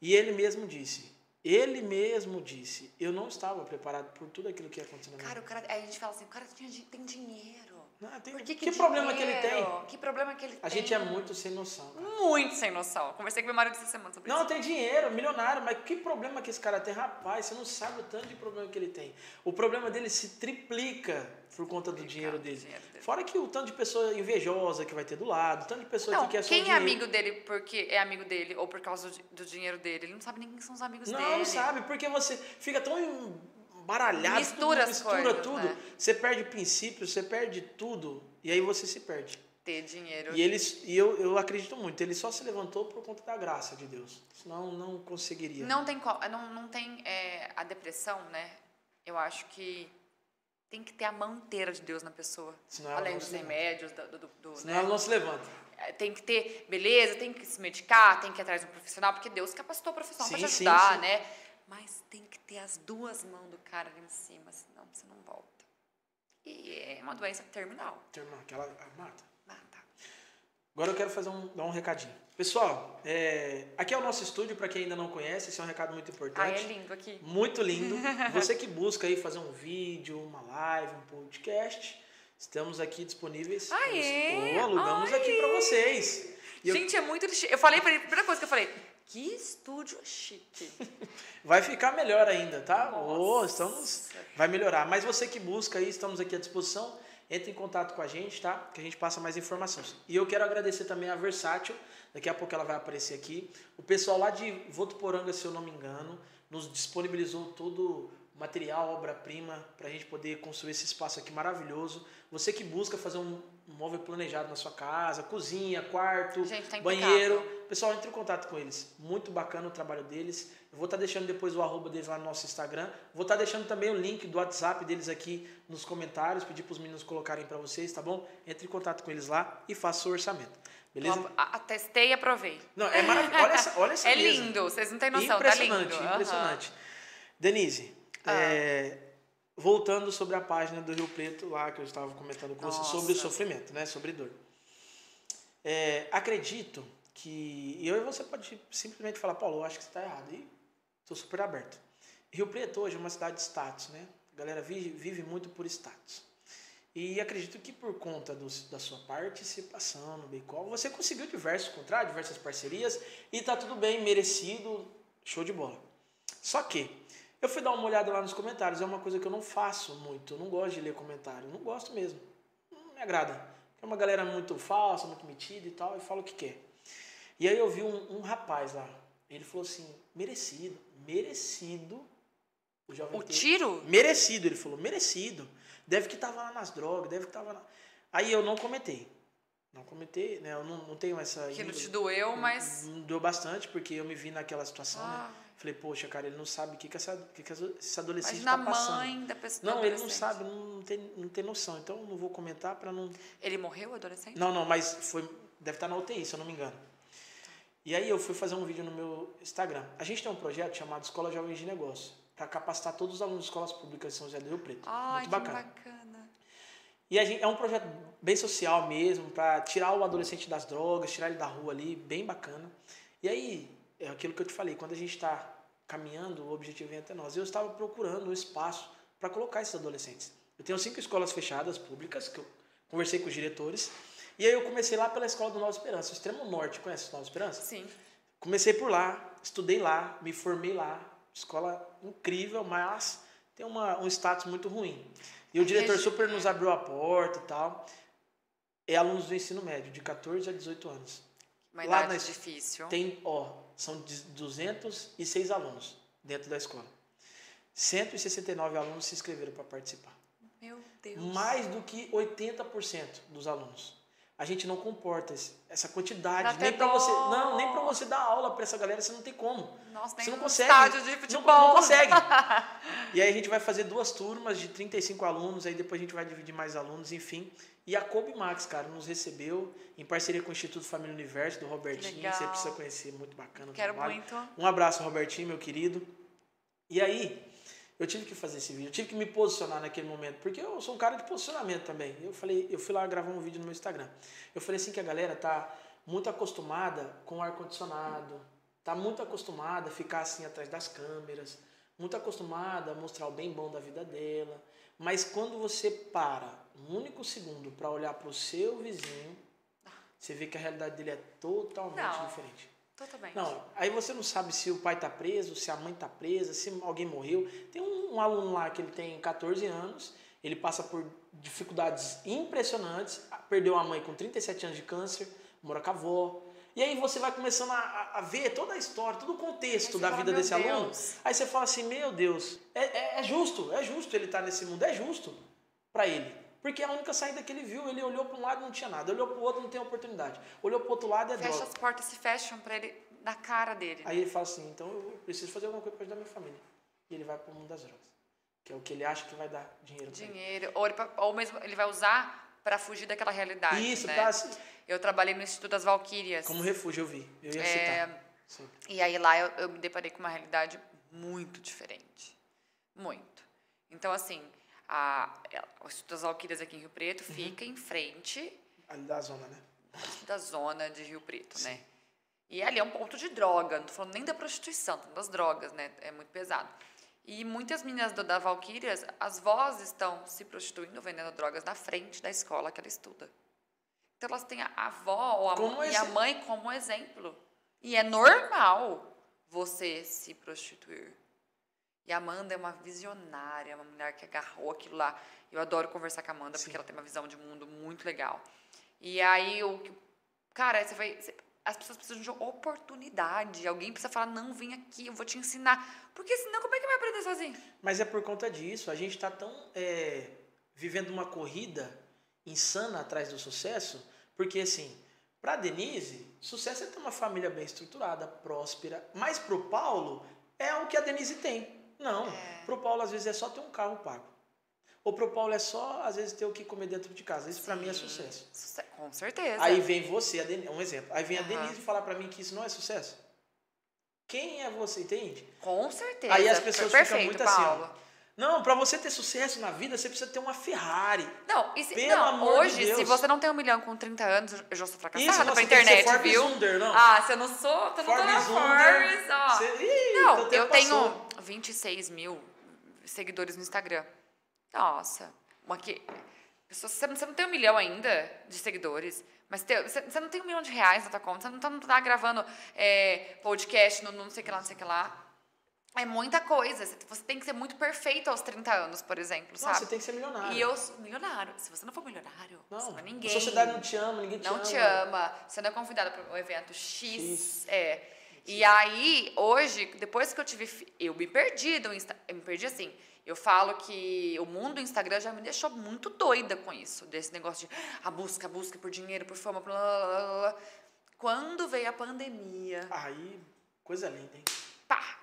E ele mesmo disse, ele mesmo disse, eu não estava preparado por tudo aquilo que ia acontecer na minha Cara, o cara... Aí a gente fala assim, o cara tem dinheiro. Não, tem- que, que, que, problema que ele tem? Que problema que ele A tem? gente é muito sem noção. cara. Muito sem noção. Conversei com meu marido essa semana sobre Não, isso. tem dinheiro, milionário, mas que problema que esse cara tem? Rapaz, você não sabe o tanto de problema que ele tem. O problema dele se triplica por conta do dinheiro dele. dinheiro dele. Fora que o tanto de pessoa invejosa que vai ter do lado, o tanto de pessoa Não, que quer só quem é amigo dele porque é amigo dele ou por causa do, do dinheiro dele? Ele não sabe nem quem são os amigos Não, dele. não sabe, porque você fica tão embaralhado, Mistura tudo, mistura coisas, tudo. né? Você perde princípios, você perde tudo, e aí você se perde. ter dinheiro. E, eles, e eu, eu acredito muito, ele só se levantou por conta da graça de Deus. Senão não conseguiria. Não tem, não, não tem é, a depressão, né? Eu acho que tem que ter a mão inteira de Deus na pessoa. Além dos remédios, do, do, do- Senão né? ela não se levanta. É, Tem que ter, beleza, tem que se medicar, tem que ir atrás de um profissional, porque Deus capacitou o profissional para Sim, te sim, ajudar, sim. né? Mas tem que ter as duas mãos do cara ali em cima, senão você não volta. E é uma doença terminal. Terminar aquela. ah, mata. Mata. Agora eu quero fazer um, dar um recadinho. Pessoal, é, aqui é o nosso estúdio, para quem ainda não conhece, esse é um recado muito Ah, importante. é lindo aqui. Muito lindo. *laughs* Você que busca aí fazer um vídeo, uma live, um podcast, estamos aqui disponíveis. Aê! Pô, alugamos Aê! aqui para vocês. E eu- Gente, é muito. Eu falei pra ele, a primeira coisa que eu falei, que estúdio chique. *laughs* Vai ficar melhor ainda, tá? Nossa. Ô, estamos, vai melhorar. Mas você que busca aí, estamos aqui à disposição. Entre em contato com a gente, tá? Que a gente passa mais informações. E eu quero agradecer também a Versátil. Daqui a pouco ela vai aparecer aqui. O pessoal lá de Votuporanga, se eu não me engano, nos disponibilizou todo o material, obra-prima, para a gente poder construir esse espaço aqui maravilhoso. Você que busca fazer um um móvel planejado na sua casa, cozinha, quarto, tá banheiro. Pessoal, entre em contato com eles. Muito bacana o trabalho deles. Eu vou estar deixando depois o arroba deles lá no nosso Instagram. Vou estar deixando também o link do WhatsApp deles aqui nos comentários. Pedir para os meninos colocarem para vocês, tá bom? Entre em contato com eles lá e faça o orçamento. Beleza? A- a- testei e aprovei. Não, é maravilhoso. Olha essa, olha *laughs* essa É mesa. lindo, vocês não têm noção, tá lindo. Impressionante, impressionante. Denise, Ah. é, voltando sobre a página do Rio Preto lá que eu estava comentando com você Nossa. sobre o sofrimento, né? Sobre dor. É, acredito que eu e você pode simplesmente falar, Paulo, eu acho que você está errado. E estou super aberto. Rio Preto hoje é uma cidade de status, né? A galera vive, vive muito por status. E acredito que por conta do- da sua participação no Bacol, você conseguiu diversos contratos, diversas parcerias e tá tudo bem, merecido, show de bola. Só que eu fui dar uma olhada lá nos comentários, é uma coisa que eu não faço muito, eu não gosto de ler comentário, não gosto mesmo, não me agrada. É uma galera muito falsa, muito metida e tal, e fala o que quer. E aí eu vi um, um rapaz lá, ele falou assim, merecido, merecido, o jovem O tiro? Merecido, ele falou, merecido. Deve que tava lá nas drogas, deve que tava lá. Aí eu não comentei. Não comentei, né? Eu não, não tenho essa. Aquilo índole. te doeu, mas. Não Doeu bastante, porque eu me vi naquela situação, Ah. né? Falei, poxa, cara, ele não sabe o que, que, essa, que, que esse adolescente Imagina a tá passando. mãe da pessoa. Não, ele não sabe, não tem, não tem noção. Então não vou comentar para não. Ele morreu, o adolescente? Não, não, mas foi. Deve estar na UTI, se eu não me engano. E aí eu fui fazer um vídeo no meu Instagram. A gente tem um projeto chamado Escola Jovens de Negócio, para capacitar todos os alunos de escolas públicas de São José do Rio Preto. Ai, Muito que bacana. bacana. E a gente, é um projeto bem social mesmo, para tirar o adolescente das drogas, tirar ele da rua ali, bem bacana. E aí, é aquilo que eu te falei, quando a gente está caminhando, o objetivo vem até nós. Eu estava procurando um espaço para colocar esses adolescentes. Eu tenho cinco escolas fechadas, públicas, que eu conversei com os diretores. E aí eu comecei lá pela escola do Nova Esperança, o Extremo Norte. Conhece o Nova Esperança? Sim. Comecei por lá, estudei lá, me formei lá. Escola incrível, mas tem uma, um status muito ruim. E o diretor super nos abriu a porta e tal. É alunos do ensino médio, de 14 a 18 anos. Uma Lá idade na difícil. Tem, ó, são de- 206 alunos dentro da escola. 169 alunos se inscreveram para participar. Meu Deus. Mais do que 80% dos alunos. A gente não comporta essa quantidade. Nem para dó. você, não, nem para você dar aula para essa galera, você não tem como. Nossa, Você não consegue. estádio de Não- futebol. Não, consegue. *laughs* e aí a gente vai fazer duas turmas de 35 alunos, aí depois a gente vai dividir mais alunos, enfim. E a Kobe Max, cara, nos recebeu em parceria com o Instituto Família Universo, do Robertinho. legal. Você precisa conhecer, muito bacana Quero trabalho. muito. Um abraço, Robertinho, meu querido. E aí, eu tive que fazer esse vídeo, eu tive que me posicionar naquele momento, porque eu sou um cara de posicionamento também. Eu falei, eu fui lá gravar um vídeo no meu Instagram. Eu falei assim que a galera tá muito acostumada com o ar condicionado, tá muito acostumada a ficar assim atrás das câmeras, muito acostumada a mostrar o bem bom da vida dela. Mas quando você para um único segundo para olhar para o seu vizinho, você vê que a realidade dele é totalmente Não. diferente. Totalmente. Não, aí você não sabe se o pai tá preso, se a mãe tá presa, se alguém morreu. Tem um, um aluno lá que ele tem 14 anos, ele passa por dificuldades impressionantes, perdeu a mãe com 37 anos de câncer, mora com a avó. E aí você vai começando a, a- ver toda a história, todo o contexto da fala, vida "Meu desse aluno. Deus." Aí você fala assim, meu Deus, é, é- é justo, é justo ele estar nesse mundo, é justo para ele. Porque é a única saída que ele viu, ele olhou para um lado não tinha nada, olhou para o outro não tem oportunidade. Olhou para o outro lado é Fecha droga. as portas, se fecham pra ele na cara dele. Aí ele fala assim, então eu preciso fazer alguma coisa para ajudar minha família. E ele vai para o mundo das drogas. Que é o que ele acha que vai dar dinheiro. Dinheiro. Ou, ele, ou mesmo ele vai usar pra fugir daquela realidade. Isso, né? pra Eu trabalhei no Instituto das Valquírias. como refúgio eu vi. Eu ia É, citar. Sim. E aí lá eu, eu me deparei com uma realidade muito diferente. Muito. Então, assim, a, o Instituto das Valquírias aqui em Rio Preto Uhum. fica em frente Ali da zona, né? da zona de Rio Preto, né? E ali é um ponto de droga, não tô falando nem da prostituição, tô das drogas, né? É muito pesado. E muitas meninas do, da Valquírias, as vozes estão se prostituindo, vendendo drogas na frente da escola que ela estuda. Então elas têm a avó ou a, Como mãe- e a mãe como exemplo. E é normal você se prostituir. E a Amanda é uma visionária, uma mulher que agarrou aquilo lá. Eu adoro conversar com a Amanda Sim. porque ela tem uma visão de mundo muito legal. E aí, o que- cara, você vai. as pessoas precisam de oportunidade. Alguém precisa falar: não, vem aqui, eu vou te ensinar. Porque senão, como é que vai aprender sozinho? Mas é por conta disso. A gente está tão é, vivendo uma corrida insana atrás do sucesso, porque assim, para Denise, sucesso é ter uma família bem estruturada, próspera. Mas pro Paulo é o que a Denise tem. Não. Pro Paulo às vezes é só ter um carro pago. Ou pro Paulo é só às vezes ter o que comer dentro de casa. Isso para mim é sucesso. suce- Com certeza. Aí vem você, a Denise, um exemplo. Aí vem a Aham. Denise falar para mim que isso não é sucesso. Quem é você, entende? Com certeza. Aí as pessoas ficam Perfeito, muito assim, ó. Não, para você ter sucesso na vida, você precisa ter uma Ferrari. Não, e se, Pelo não amor de hoje, se Deus. você não tem um milhão com 30 anos, eu já sou Isso, fracassada pra tem que ser internet, Forbes viu? Under, não. Ah, se eu não sou, eu não tô na Forbes. Forbes, ó. Você- Ih, Não, tempo eu tenho. 26 mil seguidores no Instagram. Nossa, uma que... pessoa- Você não, você não tem um milhão ainda de seguidores, mas te- você, você não tem um milhão de reais na tua conta, você não tá, não tá gravando é, podcast no, no não sei o que lá, não sei o que lá. É muita coisa. Você- tem que ser muito perfeito aos 30 anos, por exemplo, Não, sabe? você tem que ser milionário. E eu sou milionário. Se você não for milionário, Não, você não é a ninguém. sociedade não te ama, ninguém te Não ama. te ama. Você não é convidado para um evento X. X. É. E aí, hoje, depois que eu tive. Eu me perdi do Insta. Eu me perdi assim. Eu falo que o mundo do Instagram já me deixou muito doida com isso. Desse negócio de a busca, a busca por dinheiro, por fama, blá, blá, blá, blá. Quando veio a pandemia, Aí, coisa linda, hein? pá!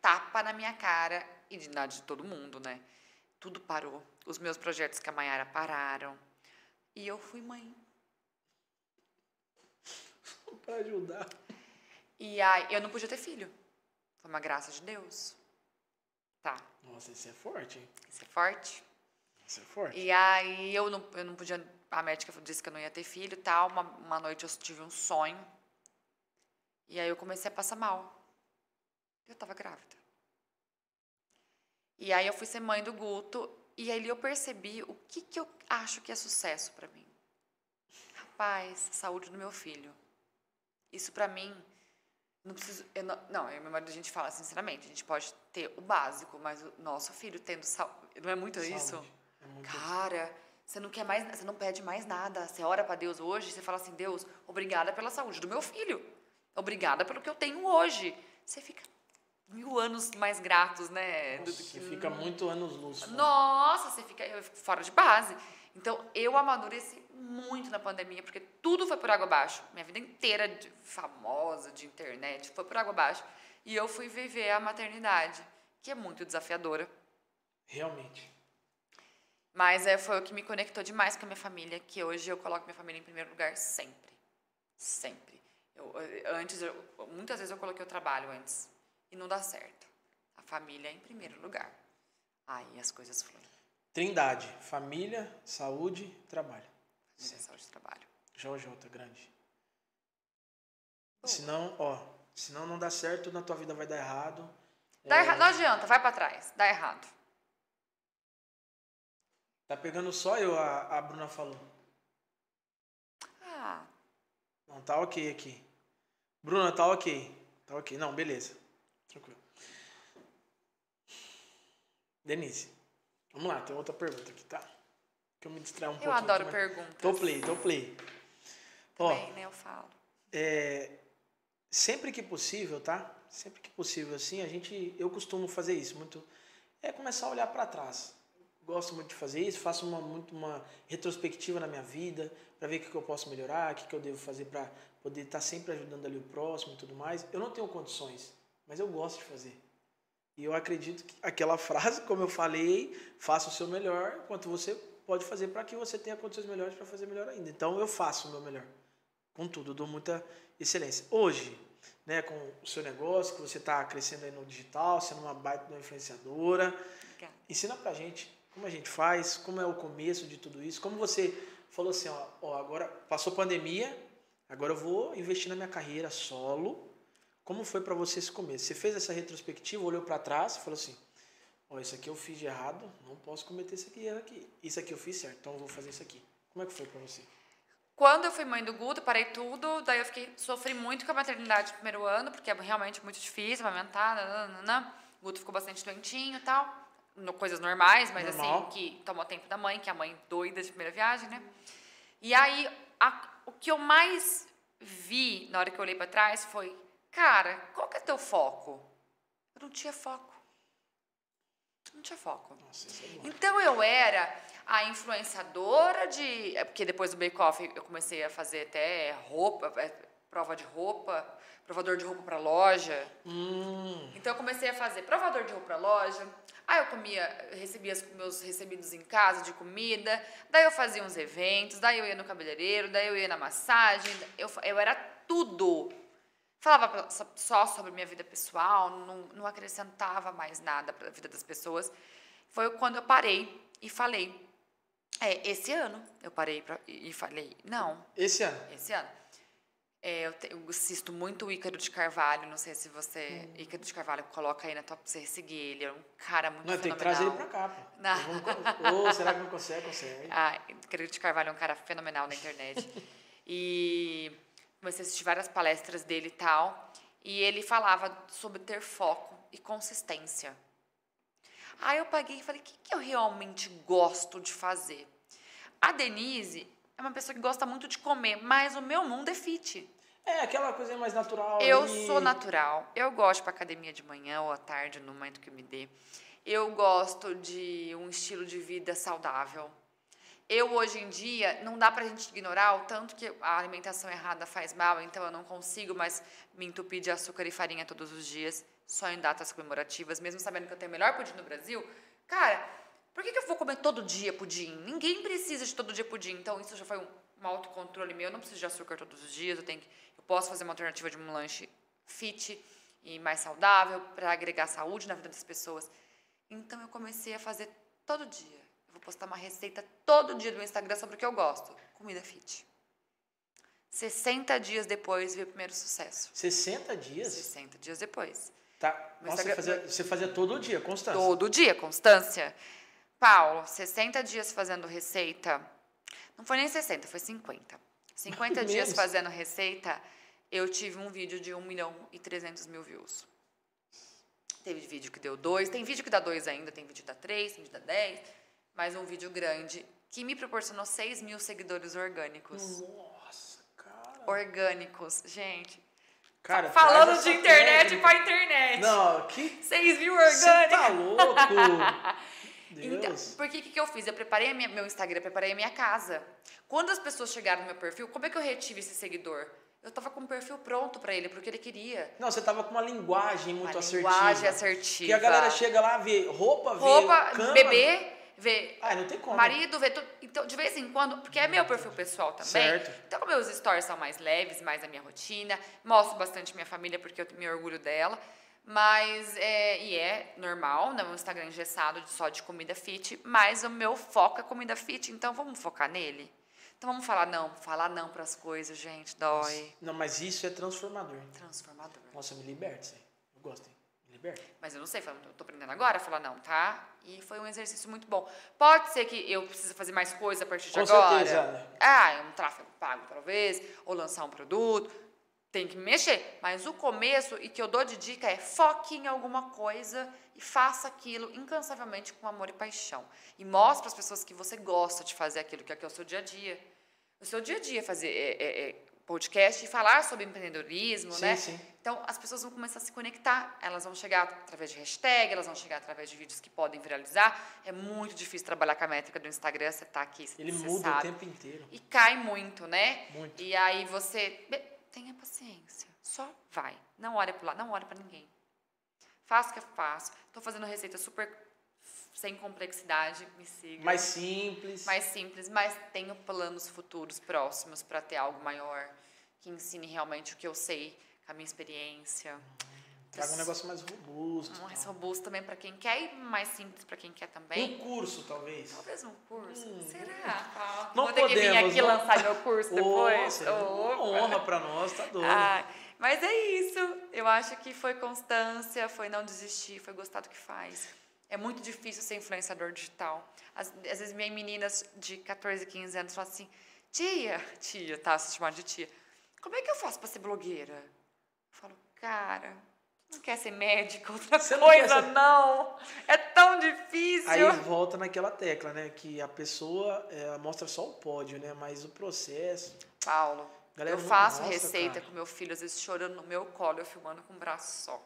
Tapa na minha cara e de, na de todo mundo, né? Tudo parou. Os meus projetos com a Mayara pararam. E eu fui mãe. Pra ajudar. E aí, eu não podia ter filho. Foi uma graça de Deus. Tá, Nossa, isso é forte, hein? isso é forte. Isso é forte. E aí, eu não, eu não podia. A médica disse que eu não ia ter filho e tal. Uma, uma noite eu tive um sonho. E aí, eu comecei a passar mal. Eu tava grávida. E aí, eu fui ser mãe do Guto. E aí, eu percebi o que, que eu acho que é sucesso pra mim. Rapaz, saúde do meu filho. Isso pra mim não preciso. Não, não, eu e meu marido a gente fala sinceramente, a gente pode ter o básico, mas o nosso filho tendo saúde. Não é muito isso? Saúde. É muito Cara, você não quer mais, você não pede mais nada. Você ora pra Deus hoje, você fala assim: "Deus, obrigada pela saúde do meu filho. Obrigada pelo que eu tenho hoje". Você fica mil anos mais gratos, né? Nossa, que- fica muito anos luz. fora. nossa, você fica fora de base. Então, eu amadureci muito na pandemia, porque tudo foi por água abaixo. Minha vida inteira de famosa, de internet, foi por água abaixo. E eu fui viver a maternidade, que é muito desafiadora. Realmente. Mas é, foi o que me conectou demais com a minha família, que hoje eu coloco minha família em primeiro lugar sempre. Sempre. Eu, eu- antes, eu, muitas vezes eu coloquei o trabalho antes. E não dá certo. A família é em primeiro lugar. Aí as coisas fluem. Trindade. Família, saúde, trabalho. Família, saúde e trabalho. JJ, grande. Boa. Senão, ó, senão não dá certo, na tua vida vai dar errado. Dá É, errado, não adianta, vai pra trás. Dá errado. Tá pegando só eu, a, a Bruna falou. Ah, Não, tá ok aqui. Bruna, tá ok. Tá ok. Não, beleza. Tranquilo. Denise, vamos lá, tem outra pergunta aqui, tá? Eu me distraio um eu pouquinho. adoro mas- perguntas. Tô play, tô play. Ó, Também, né? Eu falo. é, sempre que possível, tá? Sempre que possível, assim, a gente, eu costumo fazer isso muito. É começar a olhar para trás. gosto muito de fazer isso, faço uma, muito uma retrospectiva na minha vida, para ver o que, que eu posso melhorar, o que, que eu devo fazer para poder estar sempre ajudando ali o próximo e tudo mais. Eu não tenho condições, mas eu gosto de fazer. E eu acredito que aquela *laughs* frase, como eu falei, faça o seu melhor, quanto você pode fazer para que você tenha condições melhores para fazer melhor ainda. Então eu faço o meu melhor. Com tudo, dou muita excelência. Hoje, né, com o seu negócio, que você está crescendo aí no digital, sendo uma baita uma influenciadora, Obrigada. ensina pra gente como a gente faz, como é o começo de tudo isso, como você falou assim, ó, ó agora passou pandemia, agora eu vou investir na minha carreira solo. Como foi para você esse começo? Você fez essa retrospectiva, olhou para trás e falou assim: Ó, isso aqui eu fiz de errado, não posso cometer isso aqui, erro aqui. Isso aqui eu fiz certo, então eu vou fazer isso aqui. Como é que foi para você? Quando eu fui mãe do Guto, parei tudo, daí eu fiquei, sofri muito com a maternidade no primeiro ano, porque é realmente muito difícil amamentar, nananana. O Guto ficou bastante doentinho e tal, no, coisas normais, mas Normal. assim, que tomou tempo da mãe, que é a mãe doida de primeira viagem, né? E aí, a- o que eu mais vi na hora que eu olhei pra trás foi, cara, qual que é teu foco? Eu não tinha foco. Não tinha foco. Nossa, é. Então eu era a influenciadora de. é Porque depois do Bake Off eu comecei a fazer até roupa, é, prova de roupa, provador de roupa para loja. Hum, Então eu comecei a fazer provador de roupa para loja. Aí eu comia, recebia os meus recebidos em casa de comida. Daí eu fazia uns eventos, daí eu ia no cabeleireiro, daí eu ia na massagem. Eu, eu era tudo. Falava só- sobre minha vida pessoal, não, não acrescentava mais nada para a vida das pessoas. Foi quando eu parei e falei. É, esse ano eu parei pra, e falei, não, esse ano. esse ano. É, eu, te- eu assisto muito o Ícaro de Carvalho, não sei se você. Hum. Ícaro de Carvalho, coloca aí na top pra você seguir ele. É um cara muito Não, tem que fenomenal. trazer ele pra cá, pô. Co- Ô, será que não consegue? Consegue. *laughs* Ah, Ícaro de Carvalho é um cara fenomenal na internet. *laughs* e comecei a assistir várias palestras dele e tal. E ele falava sobre ter foco e consistência. Aí eu paguei e falei, o que, que eu realmente gosto de fazer? A Denise é uma pessoa que gosta muito de comer, mas o meu mundo é fit. É, aquela coisa mais natural. Eu ali. sou natural. Eu gosto para academia de manhã ou à tarde, no momento que me dê. Eu gosto de um estilo de vida saudável. Eu, hoje em dia, não dá pra gente ignorar o tanto que a alimentação errada faz mal, então eu não consigo mais me entupir de açúcar e farinha todos os dias, só em datas comemorativas, mesmo sabendo que eu tenho o melhor pudim no Brasil. Cara, por que, que eu vou comer todo dia pudim? Ninguém precisa de todo dia pudim, então isso já foi um, um autocontrole meu. Eu não preciso de açúcar todos os dias, eu, tenho que, eu posso fazer uma alternativa de um lanche fit e mais saudável para agregar saúde na vida das pessoas. Então eu comecei a fazer todo dia. Vou postar uma receita todo dia no Instagram sobre o que eu gosto. Comida fit. 60 dias depois veio o primeiro sucesso. 60 dias? 60 dias depois. Tá. Nossa, você, Instagram- fazia, você fazia todo dia, constância. Todo dia, constância. Paulo, 60 dias fazendo receita. Não foi nem 60, foi 50. 50 *laughs* dias Menos. fazendo receita, eu tive um vídeo de 1 milhão e 300 mil views. Teve vídeo que deu 2, tem vídeo que dá 2 ainda, tem vídeo que dá 3, tem vídeo que dá 10, mas um vídeo grande que me proporcionou 6 mil seguidores orgânicos. Nossa, cara. Orgânicos, gente. Cara, Falando de internet técnica. pra internet. Não, que. 6 mil Você orgânicos. tá *laughs* louco? Então, Deus. porque o que, que eu fiz? Eu preparei minha- meu Instagram, preparei a minha casa. Quando as pessoas chegaram no meu perfil, como é que eu retive esse seguidor? Eu tava com um perfil pronto pra ele, porque ele queria. Não, você tava com uma linguagem muito Uma assertiva. linguagem assertiva. Que a galera chega lá, vê roupa, vê Roupa, cama. bebê, vê Ah, não tem como. marido, vê tudo. Então, de vez em quando, porque é meu perfil pessoal também. Certo. Então, meus stories são mais leves, mais a minha rotina. Mostro bastante minha família, porque eu me orgulho dela. Mas, é, e é normal, né? Meu Instagram é engessado só de comida fit, mas o meu foco é comida fit, então vamos focar nele? Então vamos falar não, falar não pras coisas, gente, dói. Não, mas isso é transformador. Transformador. Nossa, me liberta isso aí. Eu gosto, hein? Mas eu não sei, eu tô aprendendo agora falar não, tá? E foi um exercício muito bom. Pode ser que eu precise fazer mais coisa a partir de Com agora. certeza. Ah, é um tráfego pago, talvez, ou lançar um produto. Tem que me mexer. Mas o começo, e que eu dou de dica, é foque em alguma coisa e faça aquilo incansavelmente com amor e paixão. E mostre para as pessoas que você gosta de fazer aquilo, que é, que é o seu dia a dia. O seu dia a dia é fazer, é, é- é podcast e falar sobre empreendedorismo, Sim, né? sim. Então as pessoas vão começar a se conectar, elas vão chegar através de hashtag, elas vão chegar através de vídeos que podem viralizar. É muito difícil trabalhar com a métrica do Instagram, você tá aqui, você Ele você muda sabe. o tempo inteiro. E cai muito, né? Muito. E aí você tenha paciência, só vai. Não olha para lá, não olha para ninguém. Faço o que eu faço. Tô fazendo receita super sem complexidade, me siga. Mais simples. mais simples, mas tenho planos futuros próximos para ter algo maior que ensine realmente o que eu sei, com a minha experiência. Traga um negócio mais robusto. Mais tal. robusto também para quem quer e mais simples para quem quer também. Um curso, talvez. Talvez um curso. Será? Paulo? Não Vou ter que vir podemos, aqui não- lançar meu curso depois. Ô, seria uma Opa. honra pra nós, tá doido. Ah, mas é isso. Eu acho que foi constância, foi não desistir, foi gostar do que faz. É muito difícil ser influenciador digital. Às, às vezes, minhas meninas de 14, 15 anos falam assim: tia, tia, tá? Se chamando de tia, como é que eu faço para ser blogueira? Eu falo, cara, não quer ser médica, outra Você não coisa, ser- não. É tão difícil. Aí volta naquela tecla, né? Que a pessoa é, mostra só o pódio, né? Mas o processo. Paulo, Galera, eu não- faço nossa, receita cara. com meu filho, às vezes chorando no meu colo, eu filmando com o braço só.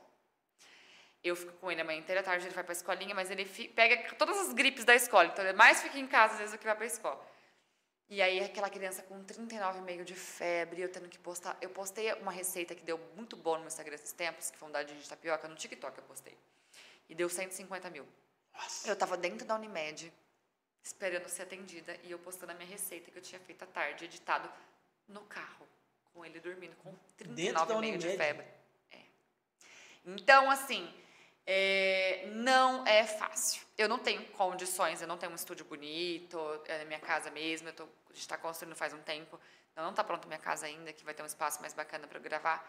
Eu fico com ele a manhã inteira, à tarde ele vai pra escolinha, mas ele fi- pega todas as gripes da escola, então ele mais fica em casa às vezes do que vai pra escola. E aí aquela criança com 39,5 de febre, eu tendo que postar. Eu postei uma receita que deu muito boa no meu Instagram esses tempos, que foi um dadinho de tapioca, no TikTok eu postei. E deu 150 mil. Nossa. Eu tava dentro da Unimed, esperando ser atendida, e eu postando a minha receita que eu tinha feito à tarde, editado no carro, com ele dormindo com Dentro da 39,5 de febre. É. Então, assim, é, não é fácil. Eu não tenho condições, eu não tenho um estúdio bonito, é na minha casa mesmo, tô, a gente está construindo faz um tempo, então não está pronta minha casa ainda, que vai ter um espaço mais bacana para eu gravar.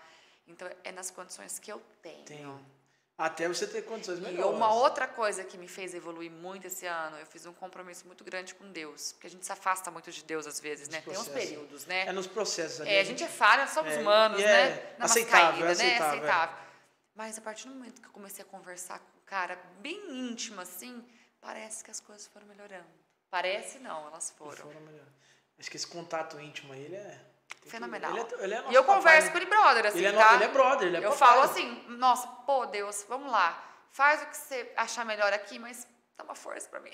Então, é nas condições que eu tenho. Tem. Até você ter condições E melhores. uma outra coisa que me fez evoluir muito esse ano, eu fiz um compromisso muito grande com Deus. Porque a gente se afasta muito de Deus às vezes, né? Tem uns períodos, né? É nos processos ali. É, a gente é falha, somos É, humanos, e né? é Dá umas aceitável, é caídas, né? É aceitável, é. aceitável. Mas a partir do momento que eu comecei a conversar com um cara bem íntimo assim, parece que as coisas foram melhorando. Parece não, elas foram. foram melhor. Acho que esse contato íntimo aí, ele é. tem que- Fenomenal. Ele é, ele é E eu papai, converso né? com ele brother, assim, ele é, no- tá? ele é brother, ele é eu papai. falo assim, nossa, pô, Deus, vamos lá. Faz o que você achar melhor aqui, mas dá uma força pra mim.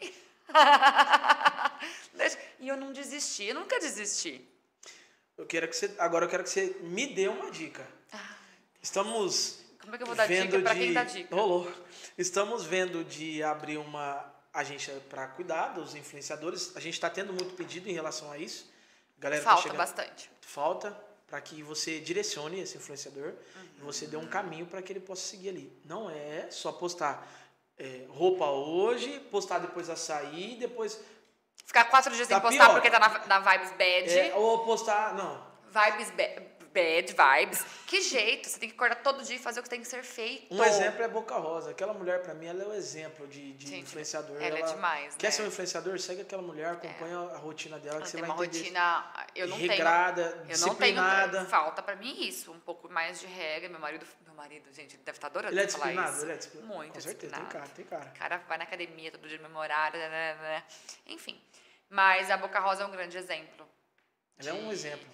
*laughs* E eu não desisti, eu nunca desisti. Eu quero que você, agora eu quero que você me dê uma dica. Estamos Como é que eu vou dar vendo dica de... quem dá dica? Rolou. Estamos vendo de abrir uma agência para cuidar dos influenciadores. A gente está tendo muito pedido em relação a isso. Galera tá Falta chegando... bastante. Falta para que você direcione esse influenciador Uhum. e você dê um caminho para que ele possa seguir ali. Não é só postar é, roupa hoje, postar depois açaí, depois Ficar quatro dias sem Tá postar pior. porque tá na, na vibes bad. é, ou postar não. Vibes ba- bad, vibes. Que jeito? Você tem que acordar todo dia e fazer o que tem que ser feito. Um exemplo é Boca Rosa. Aquela mulher, pra mim, ela é o exemplo de, de Gente, influenciador. ela é demais, Quer né? ser um influenciador? Segue aquela mulher, acompanha a rotina dela, Ela que você vai uma entender. rotina. Eu não regrada, tenho. Eu não tenho. disciplinada. Falta pra mim isso, um pouco mais de regra. Meu marido, meu marido, gente, ele deve estar adorando Ele é falar isso. Ele é disciplinado? Muito Com certeza, tem cara, tem cara. O cara vai na academia todo dia no mesmo horário, né, né, né. enfim. Mas a Boca Rosa é um grande exemplo. Ele é um exemplo.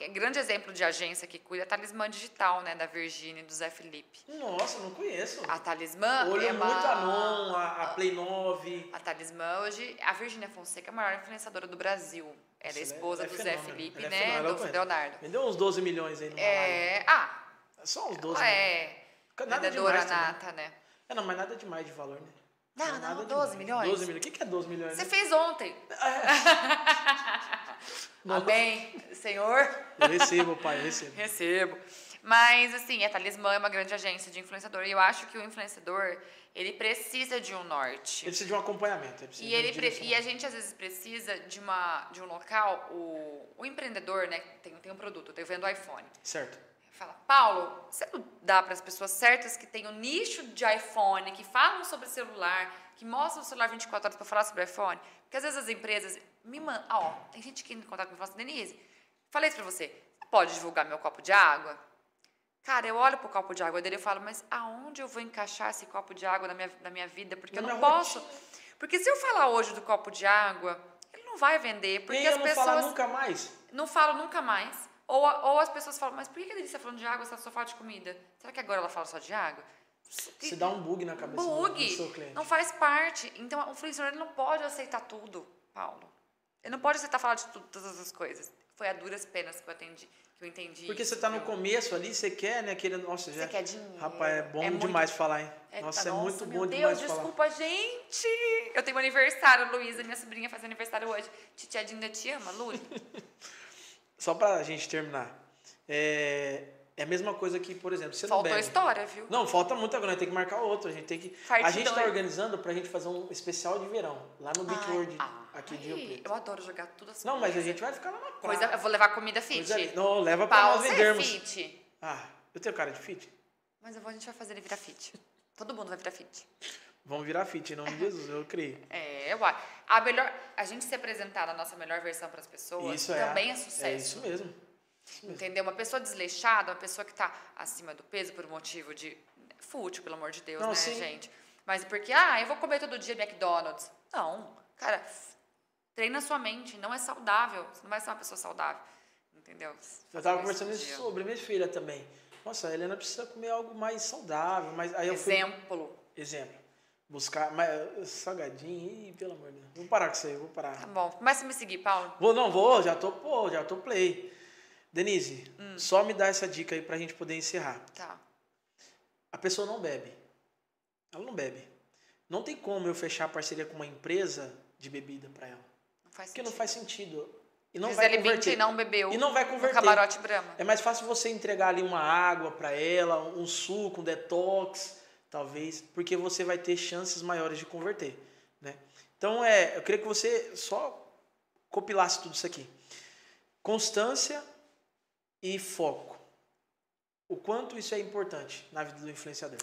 É grande exemplo de agência que cuida é a Talismã Digital, né, da Virgínia e do Zé Felipe. Nossa, não conheço. A Talismã Olho é uma... muito Anon, a, a Play 9. A Talismã hoje, a Virgínia Fonseca é a maior influenciadora do Brasil. Ela é é- esposa ela é do Zé fenômeno. Felipe, Ela é né, fenômeno, do. Leonardo. Vendeu uns 12 milhões aí live. É, ah, Só uns 12 ela milhões. é Nada vendedora demais também. nata, né? É, não, mas nada demais de valor, né? Não, é não, nada 12 demais. milhões? 12 milhões. O que é 12 milhões? Você fez ontem. *laughs* Amém, Senhor. Eu recebo, pai, eu recebo. Recebo. Mas, assim, a Talismã é uma grande agência de influenciador. E eu acho que o influenciador, ele precisa de um norte. Ele precisa de um acompanhamento. Ele E, ele pre- e a gente, às vezes, precisa de, uma, de um local... O, o empreendedor, né, tem, tem um produto. Eu vendo iPhone. Certo. Fala, Paulo, você não dá para as pessoas certas que têm o nicho de iPhone, que falam sobre celular, que mostram o celular 24 horas para falar sobre iPhone? Porque às vezes as empresas me mandam. Ó, tem gente que entra em contato comigo e fala assim, Denise, falei isso para você, você pode divulgar meu copo de água? Cara, eu olho pro copo de água dele e falo, mas aonde eu vou encaixar esse copo de água na minha, na minha vida? Porque eu não minha posso. Porque se eu falar hoje do copo de água, ele não vai vender. Porque e as eu não pessoas falar nunca mais. não falo nunca mais. Ou, ou as pessoas falam, mas por que a Denise tá falando de água se ela só fala de comida? Será que agora ela fala só de água? Se dá um bug na cabeça do- do, seu Bug! cliente. Não faz parte. Então, o influenciador não pode aceitar tudo, Paulo. Ele não pode aceitar falar de tudo, todas as coisas. Foi a duras penas que eu atendi, que eu entendi. Porque isso, você tá no começo ali, você quer, né? Aquele, nossa, já... Você quer dinheiro. Rapaz, é bom É muito- demais falar, hein? É, nossa, tá, é muito meu bom Deus, demais falar. desculpa, gente. Eu tenho um aniversário, Luísa, minha sobrinha faz aniversário hoje. Titia ainda te ama, Lu? *laughs* Só pra gente terminar. É, é a mesma coisa que, por exemplo, você Faltou não bebe. história, viu? Não, falta muita coisa, tem que marcar outro. A gente tem que. Parte a gente tá dois. organizando pra gente fazer um especial de verão, lá no Beach Ai, World, ai, aqui de Rio Preto. Eu adoro jogar tudo assim. Não, mas a gente vai ficar lá na praia. Coisa, eu vou levar comida fit. Coisa Não, leva pra Paulo, nós é vendermos. fit. Ah, eu tenho cara de fit? Mas eu vou, a gente vai fazer ele virar fit. Todo mundo vai virar fit. Vamos virar fit, em nome de Jesus, eu creio. *laughs* É, uai. A melhor, a gente se apresentar a nossa melhor versão para as pessoas Isso é. também é, sucesso. É isso mesmo. Entendeu? Uma pessoa desleixada, uma pessoa que tá acima do peso por um motivo de fútil, pelo amor de Deus, Não, né, sim. gente? Mas porque, ah, eu vou comer todo dia McDonald's. Não, cara, treina sua mente, não é saudável. Você não vai ser uma pessoa saudável. Entendeu? Eu Fazer tava isso conversando isso sobre minha filha também. Nossa, a Helena precisa comer algo mais saudável, mas aí eu fui Exemplo. Buscar, mas salgadinho, ih, pelo amor de Deus. Vou parar com isso aí, vou parar. Tá bom. Começa a me seguir, Paulo. Vou, não, vou, já tô, pô, já tô play. Denise, Hum. só me dá essa dica aí pra gente poder encerrar. Tá. A pessoa não bebe. Ela não bebe. Não tem como eu fechar parceria com uma empresa de bebida pra ela. Não faz Porque sentido. não faz sentido. E não vai Gisele converter. Bündchen não bebeu E não vai converter. camarote Brahma. É mais fácil você entregar ali uma água pra ela, um suco, um detox, talvez, porque você vai ter chances maiores de converter, né? Então é, eu queria que você só compilasse tudo isso aqui. Constância e foco. O quanto isso é importante na vida do influenciador.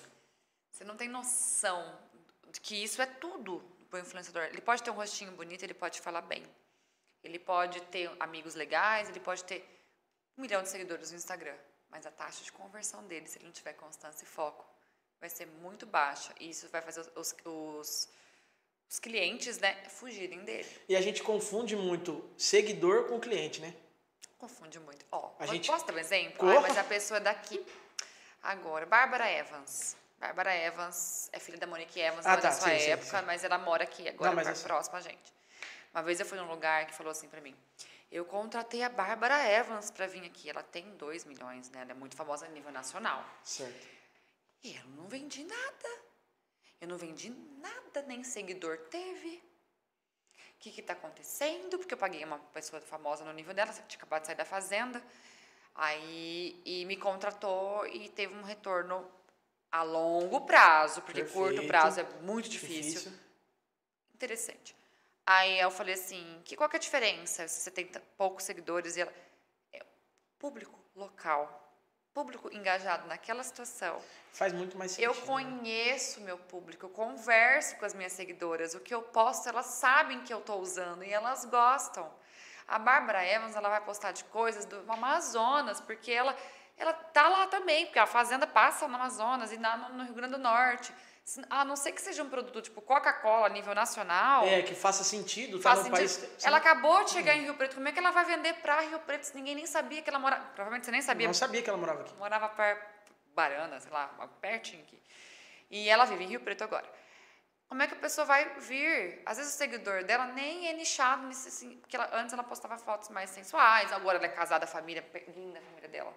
Você não tem noção de que isso é tudo pro influenciador. Ele pode ter um rostinho bonito, ele pode falar bem. Ele pode ter amigos legais, ele pode ter um milhão de seguidores no Instagram. Mas a taxa de conversão dele, se ele não tiver constância e foco, vai ser muito baixa. E isso vai fazer os, os, os, clientes né, fugirem dele. E a gente confunde muito seguidor com cliente, né? Confunde muito. Ó, A gente- posso dar um exemplo? Ai, mas a pessoa é daqui. Agora, Bárbara Evans. Bárbara Evans é filha da Monique Evans, Ah, não é tá, da sua sim, sim, época, sim. mas ela mora aqui agora, Não, assim- próxima a gente. Uma vez eu fui num lugar que falou assim pra mim: eu contratei a Bárbara Evans pra vir aqui. Ela tem 2 milhões, né? Ela é muito famosa a nível nacional. Certo. E eu não vendi nada. Eu não vendi nada, nem seguidor teve. O que está acontecendo? Porque eu paguei uma pessoa famosa no nível dela, tinha acabado de sair da fazenda. Aí, e me contratou e teve um retorno a longo prazo, porque curto Perfeito. prazo é muito difícil. Interessante. Aí eu falei assim, que, qual que é a diferença se você tem poucos seguidores e ela... É, público local, público engajado naquela situação. Faz muito mais sentido. Eu né? conheço meu público, eu converso com as minhas seguidoras. O que eu posto, elas sabem que eu estou usando e elas gostam. A Bárbara Evans, ela vai postar de coisas do Amazonas, porque ela ela tá lá também, porque a fazenda passa no Amazonas e na, no, no Rio Grande do Norte. A não ser que seja um produto tipo Coca-Cola a nível nacional. É, que faça sentido, tá no sentido. país. Ela acabou de chegar em Rio Preto. Como é que ela vai vender para Rio Preto se ninguém nem sabia que ela morava? Provavelmente você nem sabia Não sabia que ela morava aqui. morava perto, Barana, sei lá, pertinho aqui. E ela vive em Rio Preto agora. Como é que a pessoa vai vir? Às vezes o seguidor dela nem é nichado nisso, assim, porque ela- antes ela postava fotos mais sensuais, agora ela é casada, a família, linda a família dela.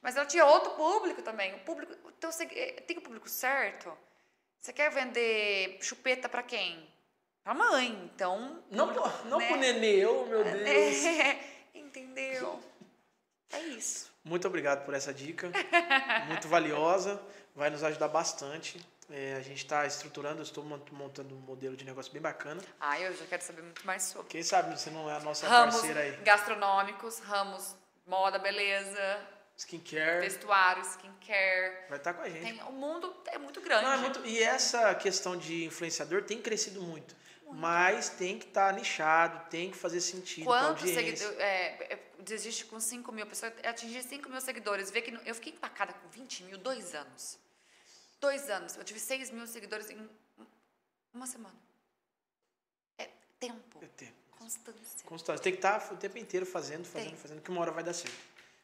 Mas ela tinha outro público também. O público, o teu, segu- eh, tem o público certo? Você quer vender chupeta para quem? Pra mãe. Então. Não, pro- não né? pro nenê, oh meu Deus. É, *laughs* entendeu? É isso. Muito obrigado por essa dica. *laughs* Muito valiosa. Vai nos ajudar bastante. É, a gente está estruturando, eu estou mont- montando um modelo de negócio bem bacana. Ah, eu já quero saber muito mais sobre. Quem sabe você não é a nossa Ramos parceira aí. gastronômicos, ramos moda, beleza, Skincare. vestuário, skincare. Vai estar com a gente. Tem, o mundo é muito grande. Não, é muito, e essa questão de influenciador tem crescido muito. Mas tem que estar nichado, tem que fazer sentido Quantos seguidores. É, é, desiste com 5 mil pessoas, atingir 5 mil seguidores. Vê que eu fiquei empacada com 20 mil, dois anos. Dois anos. Eu tive 6 mil seguidores em uma semana. É tempo. É tempo. Constância. Constância. Tem que estar o tempo inteiro fazendo, fazendo, Tem. fazendo, que uma hora vai dar certo.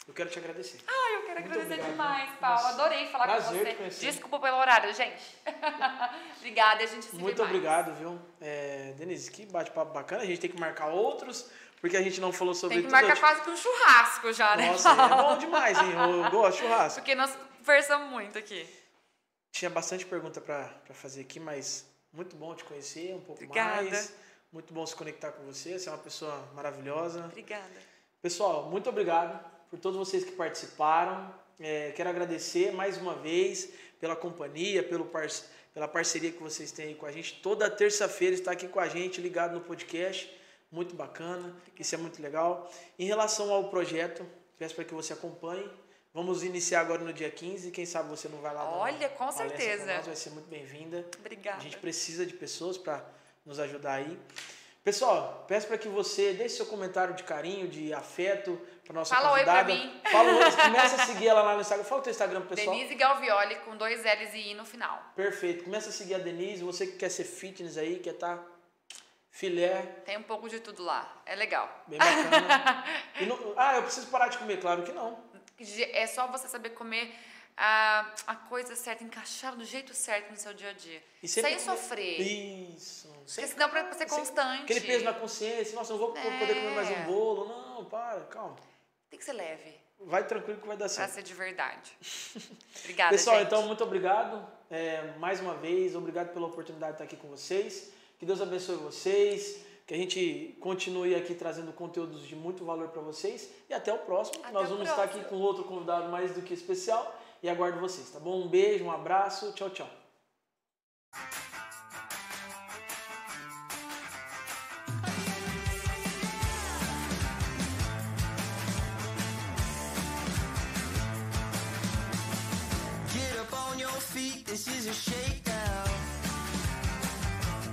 Eu quero te agradecer. Ai, eu quero Muito agradecer obrigado. demais, Paulo. Nossa, Adorei falar com você. Desculpa pelo horário, gente. *laughs* Obrigada, e a gente se vê Muito mais. obrigado, viu? É, Denise, que bate-papo bacana. A gente tem que marcar outros, porque a gente não falou sobre Tem que tudo. marcar quase que um churrasco já, né? Nossa, é bom *laughs* demais, hein? Eu gosto de churrasco. Porque nós conversamos muito aqui. Tinha bastante pergunta pra pra fazer aqui, mas muito bom te conhecer um pouco Obrigada. mais. Muito bom se conectar com você. Você é uma pessoa maravilhosa. Obrigada. Pessoal, muito obrigado por todos vocês que participaram. É, quero agradecer mais uma vez pela companhia, pelo parce- pela parceria que vocês têm aí com a gente. Toda terça-feira está aqui com a gente, ligado no podcast. Muito bacana, isso é muito legal. Em relação ao projeto, peço para que você acompanhe. Vamos iniciar agora no dia 15. Quem sabe você não vai lá dar Olha, com certeza. nós, vai ser muito bem-vinda. Obrigada. A gente precisa de pessoas para nos ajudar aí. Pessoal, peço para que você deixe seu comentário de carinho, de afeto para nossa Fala oi pra convidada. mim. Fala oi, *laughs* começa a seguir ela lá no Instagram. Fala o teu Instagram pro pessoal. Denise Galvioli com dois L's e I no final. Perfeito. Começa a seguir a Denise. Você que quer ser fitness aí, quer estar filé, Tem um pouco de tudo lá. É legal. bem bacana. *laughs* Não- ah, eu preciso parar de comer, claro que não. É só você saber comer a, a coisa certa, encaixar do jeito certo no seu dia a dia. Sempre Sem sofrer. Isso. Porque Sem- senão pra ser constante. Aquele peso na consciência. Nossa, não vou poder comer mais um É. bolo. Não, para, calma. Tem que ser leve. Vai tranquilo que vai dar certo. ser de verdade. *laughs* Obrigada, Pessoal, gente. então, muito obrigado. É, mais uma vez, obrigado pela oportunidade de estar aqui com vocês. Que Deus abençoe vocês. Que a gente continue aqui trazendo conteúdos de muito valor para vocês. E até o próximo. Até Nós vamos estar próximo. aqui com outro convidado mais do que especial e aguardo vocês, tá bom? Um beijo, um abraço, tchau, tchau. This is a shit.